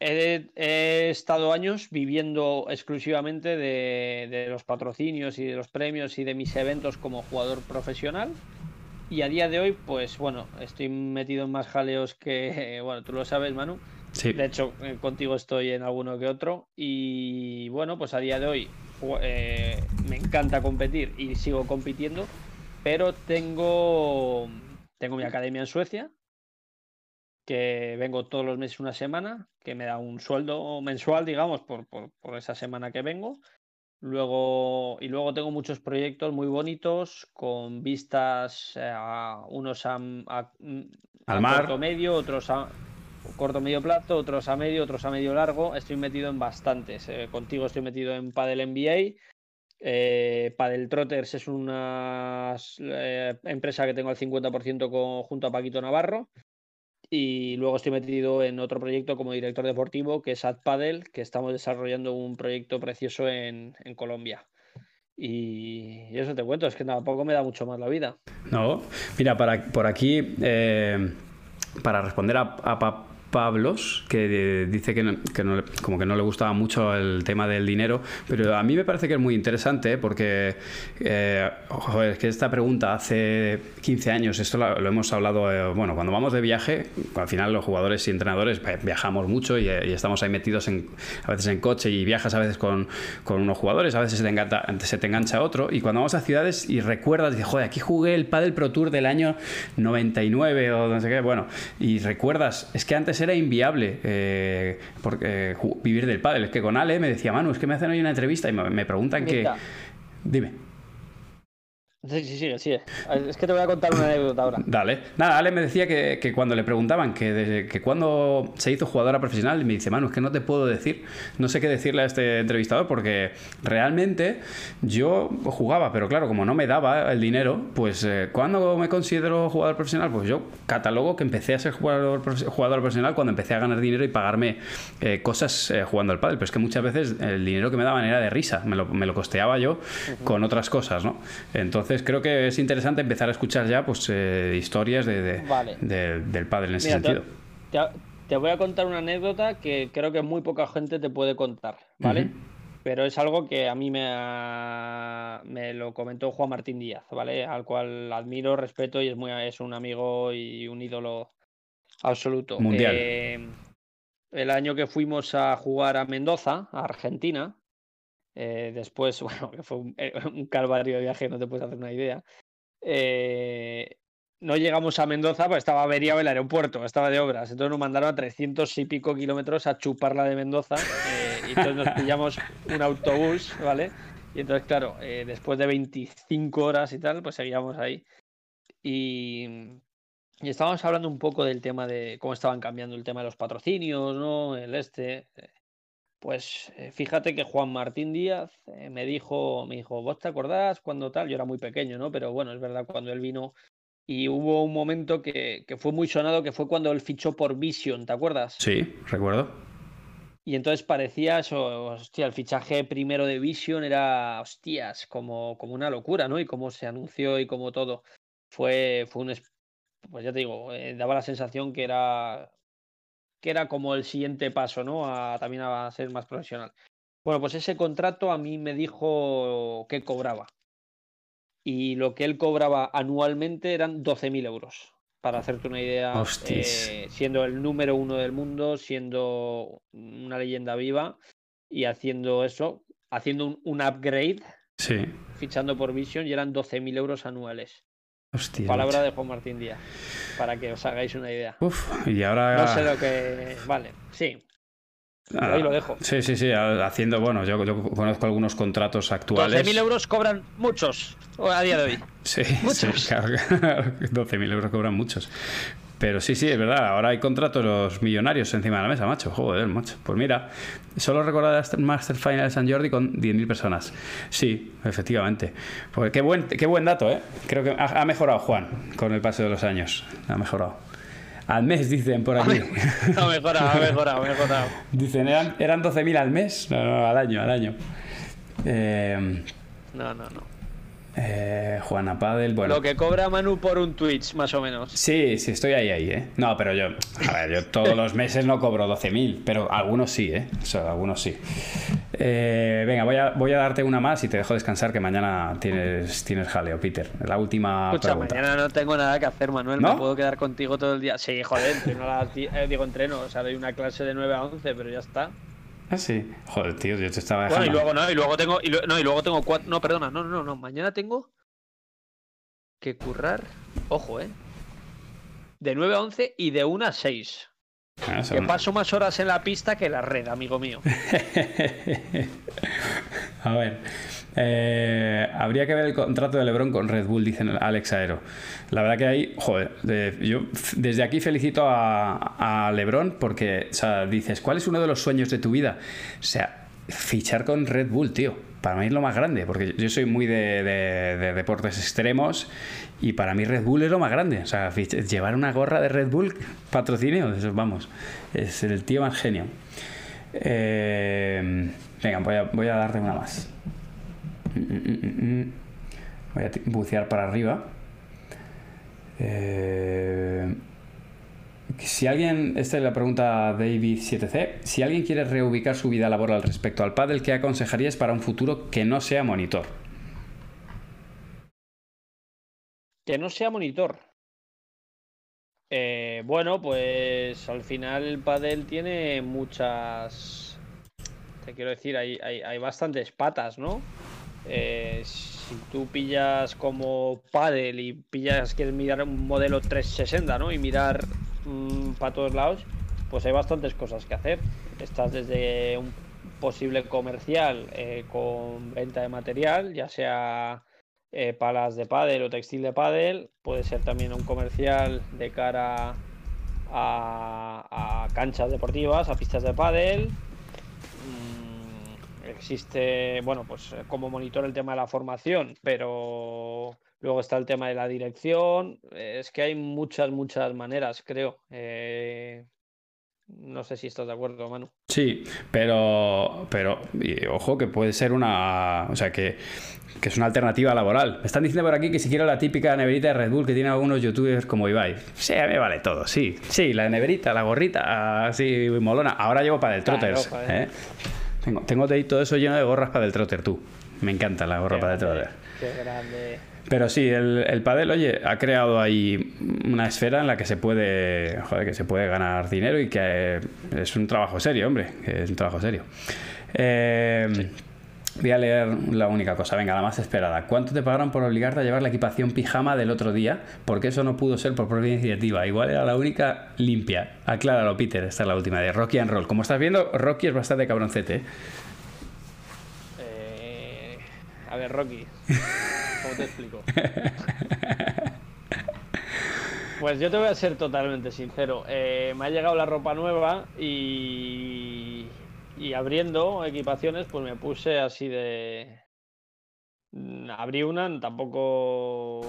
He, estado años viviendo exclusivamente de, los patrocinios y de los premios y de mis eventos como jugador profesional. Y a día de hoy, pues bueno, estoy metido en más jaleos que, bueno, tú lo sabes, Manu. Sí. De hecho, eh, contigo estoy en alguno que otro. Y bueno, pues a día de hoy eh, me encanta competir y sigo compitiendo. Pero tengo, tengo mi academia en Suecia, que vengo todos los meses una semana, que me da un sueldo mensual, digamos, por, por, esa semana que vengo. Luego, y luego tengo muchos proyectos muy bonitos con vistas a unos a, mm, al mar. corto medio, otros a corto medio plato, otros a medio, otros a medio largo. Estoy metido en bastantes. Eh, contigo estoy metido en Padel NBA. Eh, Padel Trotters es una eh, empresa que tengo al 50% con, junto a Paquito Navarro. Y luego estoy metido en otro proyecto como director deportivo, que es AdPadel, que estamos desarrollando un proyecto precioso en, Colombia. Y, eso te cuento, es que tampoco me da mucho más la vida. No, mira, para, por aquí, eh, para responder a, Pablos, que dice que, como que no le gustaba mucho el tema del dinero, pero a mí me parece que es muy interesante porque, eh, es que esta pregunta hace 15 años, esto lo, hemos hablado, eh, bueno, cuando vamos de viaje, al final los jugadores y entrenadores viajamos mucho y, estamos ahí metidos en, a veces en coche y viajas a veces con, unos jugadores, a veces se te, engancha, se te engancha otro, y cuando vamos a ciudades y recuerdas, dices, joder, aquí jugué el Padel Pro Tour del año 99 o no sé qué, bueno, y recuerdas, es que antes era inviable eh, porque, vivir del pádel. Es que con Ale me decía, Manu, es que me hacen hoy una entrevista y me, preguntan que... Dime. Sí, sí, sí, sí. Es que te voy a contar una anécdota ahora. Dale. Nada, Ale me decía que, cuando le preguntaban que, desde, que cuando se hizo jugadora profesional, me dice, Manu, es que no te puedo decir, no sé qué decirle a este entrevistador porque realmente yo jugaba, pero claro, como no me daba el dinero, pues eh, cuando me considero jugador profesional, pues yo catalogo que empecé a ser jugador, jugador profesional cuando empecé a ganar dinero y pagarme eh, cosas eh, jugando al pádel. Pero es que muchas veces el dinero que me daban era de risa, me lo, me lo costeaba yo con otras cosas, ¿no? Entonces, creo que es interesante empezar a escuchar ya pues eh, historias de, del padre en ese sentido. Te, voy a contar una anécdota que creo que muy poca gente te puede contar, ¿vale? Pero es algo que a mí me, me lo comentó Juan Martín Díaz, ¿vale? Al cual admiro, respeto y es, muy, es un amigo y un ídolo absoluto. Mundial. Eh, el año que fuimos a jugar a Mendoza, a Argentina, eh, después, bueno, fue eh, un, calvario de viaje, no te puedes hacer una idea. Eh, no llegamos a Mendoza, pues estaba averiado el aeropuerto, estaba de obras. Entonces nos mandaron a 300 y pico kilómetros a chuparla de Mendoza. y entonces nos pillamos un autobús, ¿vale? Y entonces, claro, después de 25 horas y tal, pues seguíamos ahí. Y, y estábamos hablando un poco del tema de cómo estaban cambiando el tema de los patrocinios, ¿no? El este. Pues eh, fíjate que Juan Martín Díaz eh, me dijo, me dijo, ¿vos te acordás cuando tal? Yo era muy pequeño, ¿no? Pero bueno, es verdad, cuando él vino y hubo un momento que, que fue muy sonado, que fue cuando él fichó por Vision, ¿te acuerdas? Sí, recuerdo. Y entonces parecía eso, hostia, el fichaje primero de Vision era, hostias, como, como una locura, ¿no? Y cómo se anunció y como todo. Fue, fue un, pues ya te digo, eh, daba la sensación que era que era como el siguiente paso, ¿no? A, también a ser más profesional. Bueno, pues ese contrato a mí me dijo que cobraba. Y lo que él cobraba anualmente eran 12.000 euros. Para hacerte una idea, eh, siendo el número uno del mundo, siendo una leyenda viva y haciendo eso, haciendo un, un upgrade, sí. fichando por Vision y eran 12.000 euros anuales. Palabra de Juan Martín Díaz, para que os hagáis una idea. Uf, y ahora. No sé lo que. Vale, sí. Ahí lo dejo. Sí, sí, sí, haciendo, bueno, yo, conozco algunos contratos actuales. 12.000 euros cobran muchos a día de hoy. Sí, muchos. Sí, claro, 12.000 euros cobran muchos. Pero sí, sí, es verdad. Ahora hay contratos los millonarios encima de la mesa, macho. Joder, macho. Pues mira, solo recordar el Master Final de San Jordi con 10.000 personas. Sí, efectivamente. Pues qué buen, qué buen dato, ¿eh? Creo que ha, mejorado Juan con el paso de los años. Ha mejorado. Al mes, dicen por aquí. Ha mejorado, ha mejorado, ha mejorado. Dicen, ¿eran, eran 12.000 al mes? No, no, al año, al año. Eh... No, no, no. Eh, Juana Padel, bueno. Lo que cobra Manu por un Twitch, más o menos. Sí, sí, estoy ahí, ahí, ¿eh? No, pero yo, a ver, yo todos los meses no cobro 12.000, pero algunos sí, ¿eh? O sea, algunos sí. Eh, venga, voy a, voy a darte una más y te dejo descansar que mañana tienes, tienes jaleo, Peter. La última Escucha, mañana no tengo nada que hacer, Manuel. ¿No? Me puedo quedar contigo todo el día. Sí, joder, entreno eh, digo entreno, o sea, doy una clase de 9 a 11, pero ya está. Ah, sí. Joder, tío, yo te estaba dejando. Bueno, y luego no, y luego tengo. Y no, y luego tengo cuatro. No, perdona, no, no, no. Mañana tengo que currar. Ojo, eh. De 9 a 11 y de 1 a 6. Ah, que paso más horas en la pista que la red, amigo mío. a ver. Eh, habría que ver el contrato de LeBron con Red Bull, dicen Alex Aero. La verdad que ahí, joder, yo desde aquí felicito a, LeBron porque, o sea, dices, ¿cuál es uno de los sueños de tu vida? O sea, fichar con Red Bull, tío. Para mí es lo más grande, porque yo soy muy de, deportes extremos y para mí Red Bull es lo más grande. O sea, llevar una gorra de Red Bull, patrocinio, eso, vamos, es el tío más genio. Eh, venga, voy a, voy a darte una más. Mm, mm, voy a bucear para arriba. Eh, si alguien, esta es la pregunta David7C, si alguien quiere reubicar su vida laboral respecto al pádel, ¿qué aconsejarías para un futuro que no sea monitor? Que no sea monitor. Eh, bueno, pues al final el pádel tiene muchas... Te quiero decir, hay, hay, bastantes patas, ¿no? Eh, si tú pillas como pádel y pillas, quieres mirar un modelo 360, ¿no? Y mirar Mm, para todos lados, pues hay bastantes cosas que hacer. Estás desde un posible comercial eh, con venta de material, ya sea eh, palas de pádel o textil de pádel, puede ser también un comercial de cara a, canchas deportivas, a pistas de pádel. Existe, bueno, pues como monitor el tema de la formación, pero Luego está el tema de la dirección. Es que hay muchas, muchas maneras, creo. Eh, no sé si estás de acuerdo, Manu. Sí, pero, pero ojo que puede ser una, o sea, que, es una alternativa laboral. Me están diciendo por aquí que si quiero la típica neverita de Red Bull que tiene algunos youtubers como Ibai. Sí, a mí vale todo, sí. Sí, la neverita, la gorrita, así molona. Ahora llevo para el trotters. ¿eh? Tengo, tengo todo eso lleno de gorras para el trotter, tú. Me encanta la gorra para el trotter. Qué grande. Pero sí, el, el padel, oye, ha creado ahí una esfera en la que se puede, joder, que se puede ganar dinero y que es un trabajo serio, hombre, es un trabajo serio. Eh, voy a leer la única cosa, venga, la más esperada. ¿Cuánto te pagaron por obligarte a llevar la equipación pijama del otro día? Porque eso no pudo ser por propia iniciativa. Igual era la única limpia. Acláralo, Peter, esta es la última de Rocky and Roll. Como estás viendo, Rocky es bastante cabroncete. Eh, a ver, Rocky. ¿Cómo te explico? Pues yo te voy a ser totalmente sincero. Eh, me ha llegado la ropa nueva y, y abriendo equipaciones, pues me puse así de. Abrí una, tampoco.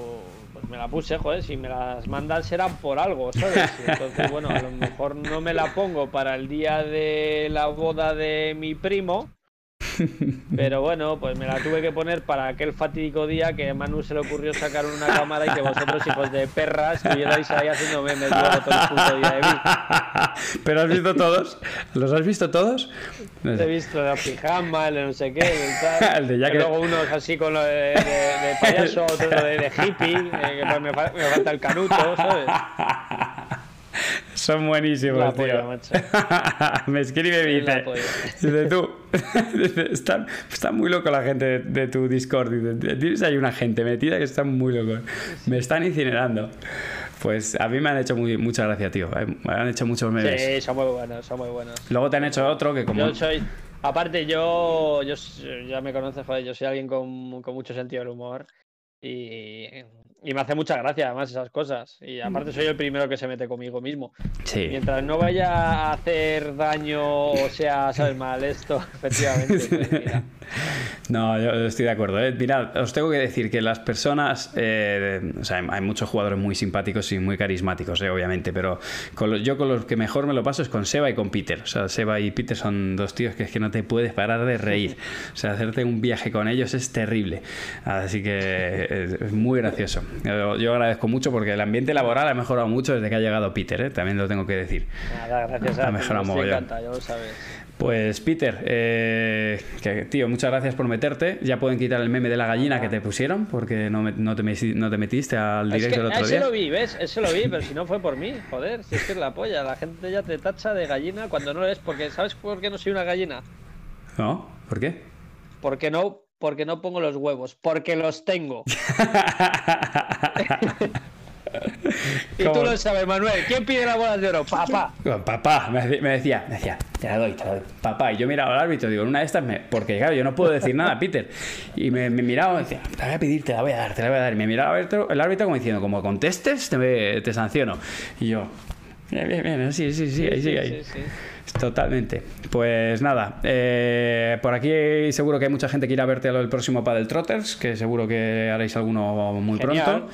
Pues me la puse, joder, si me las mandan serán por algo, ¿sabes? Entonces, bueno, a lo mejor no me la pongo para el día de la boda de mi primo pero bueno, pues me la tuve que poner para aquel fatídico día que a Manu se le ocurrió sacar una cámara y que vosotros, hijos de perras, estuvierais ahí haciendo memes luego todo el puto día de mí. ¿Pero has visto todos? ¿Los has visto todos? He visto la pijama, el de no sé qué, el tal. el de ya que... Luego unos así con lo de, de, payaso, otro de, de hippie, eh, que me, me falta el canuto, ¿sabes? Son buenísimos, tío. me escribe y dice, dice tú, está, muy loco la gente de, tu Discord. Dice, tienes ahí una gente metida que están muy locos. Me están incinerando. Pues a mí me han hecho muy, mucha gracia, tío. Me han hecho muchos memes. Sí, son muy buenos, son muy buenos. Luego te han hecho otro que como... Yo soy... Aparte, yo, yo ya me conoces, joder, yo soy alguien con, con mucho sentido del humor. Y y me hace mucha gracia además esas cosas. Y aparte soy el primero que se mete conmigo mismo. Sí. Mientras no vaya a hacer daño o sea, sabes mal esto, efectivamente. Pues no, yo estoy de acuerdo. ¿eh? Mirad, os tengo que decir que las personas, eh, o sea, hay muchos jugadores muy simpáticos y muy carismáticos, eh, obviamente, pero yo con los que mejor me lo paso es con Seba y con Peter. O sea, Seba y Peter son dos tíos que es que no te puedes parar de reír. O sea, hacerte un viaje con ellos es terrible. Así que es muy gracioso. Yo, agradezco mucho porque el ambiente laboral ha mejorado mucho desde que ha llegado Peter, ¿eh? también lo tengo que decir. Nada, gracias a ha mejorado encanta, ya lo sabes. Pues Peter, eh, que, tío, muchas gracias por meterte. Ya pueden quitar el meme de la gallina que te pusieron porque no, no, te, no te, metiste al directo del otro día. Ese lo vi, ¿ves? Ese lo vi, pero si no fue por mí, joder, si es que es la polla. La gente ya te tacha de gallina cuando no eres, porque ¿sabes por qué no soy una gallina? No, ¿por qué? Porque no porque no pongo los huevos, porque los tengo. y tú lo sabes, Manuel. ¿Quién pide la bola de oro? Papá. Papá, me decía, me decía, te la doy, te la doy. Papá. Y yo miraba al árbitro, digo, en una de estas, me... porque claro, yo no puedo decir nada, Peter. Y me, miraba y me decía, te la voy a pedir, te la voy a dar, te la voy a dar. Y me miraba el árbitro como diciendo, como contestes, te, te sanciono. Y yo, bien, bien, bien, sí, sí, sí, ahí sí, ahí. Sí, sí, Totalmente. Pues nada, eh, por aquí seguro que hay mucha gente que irá a verte el próximo Paddle Trotters, que seguro que haréis alguno muy pronto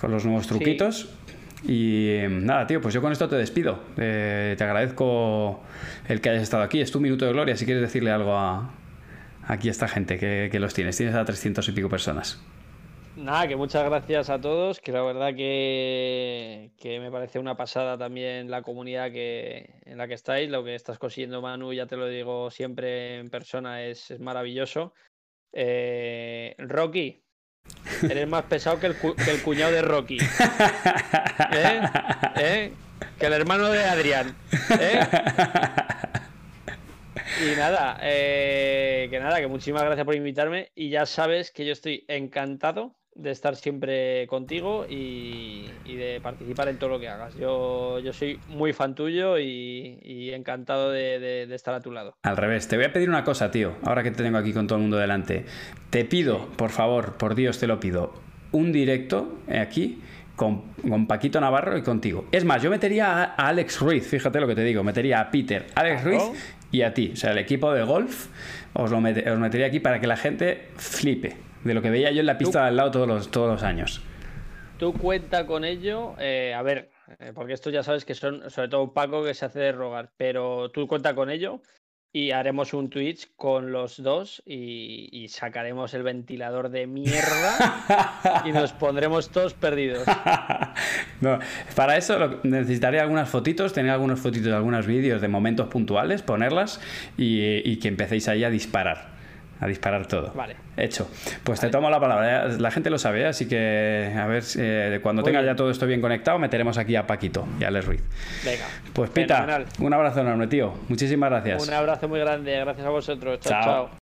con los nuevos truquitos. Y nada, tío, pues yo con esto te despido. Eh, te agradezco el que hayas estado aquí. Es tu minuto de gloria si quieres decirle algo a, aquí esta gente que, que los tienes. Tienes a 300 y pico personas. Nada, que muchas gracias a todos, que la verdad que, que, me parece una pasada también la comunidad que, en la que estáis, lo que estás consiguiendo Manu, ya te lo digo siempre en persona, es, es maravilloso. Eh, Rocky, eres más pesado que el, que el cuñado de Rocky. ¿Eh? ¿Eh? Que el hermano de Adrián. ¿Eh? Y nada, eh, que nada, que muchísimas gracias por invitarme y ya sabes que yo estoy encantado de estar siempre contigo y, de participar en todo lo que hagas. Yo, yo soy muy fan tuyo y, encantado de, estar a tu lado. Al revés, te voy a pedir una cosa, tío, ahora que te tengo aquí con todo el mundo delante. Te pido, por favor, por Dios te lo pido, un directo aquí. Con, Paquito Navarro y contigo. Es más, yo metería a, Alex Ruiz, fíjate lo que te digo, metería a Peter, Alex Ruiz y a ti. O sea, el equipo de golf os lo os metería aquí para que la gente flipe de lo que veía yo en la pista de al lado todos los, todos los años. Tú cuenta con ello, eh, a ver, eh, porque esto ya sabes que son, sobre todo Paco que se hace de rogar, pero tú cuenta con ello y haremos un Twitch con los dos y, sacaremos el ventilador de mierda y nos pondremos todos perdidos. no, para eso necesitaría algunas fotitos, tener algunas fotitos de algunos vídeos de momentos puntuales, ponerlas y que empecéis ahí a disparar a disparar todo. Vale. Hecho. Pues te tomo la palabra. La gente lo sabe, así que a ver, eh, cuando tenga ya todo esto bien conectado, meteremos aquí a Paquito y a Les Ruiz. Venga. Pues Pita, un abrazo enorme, tío. Muchísimas gracias. Un abrazo muy grande. Gracias a vosotros. chao. chao.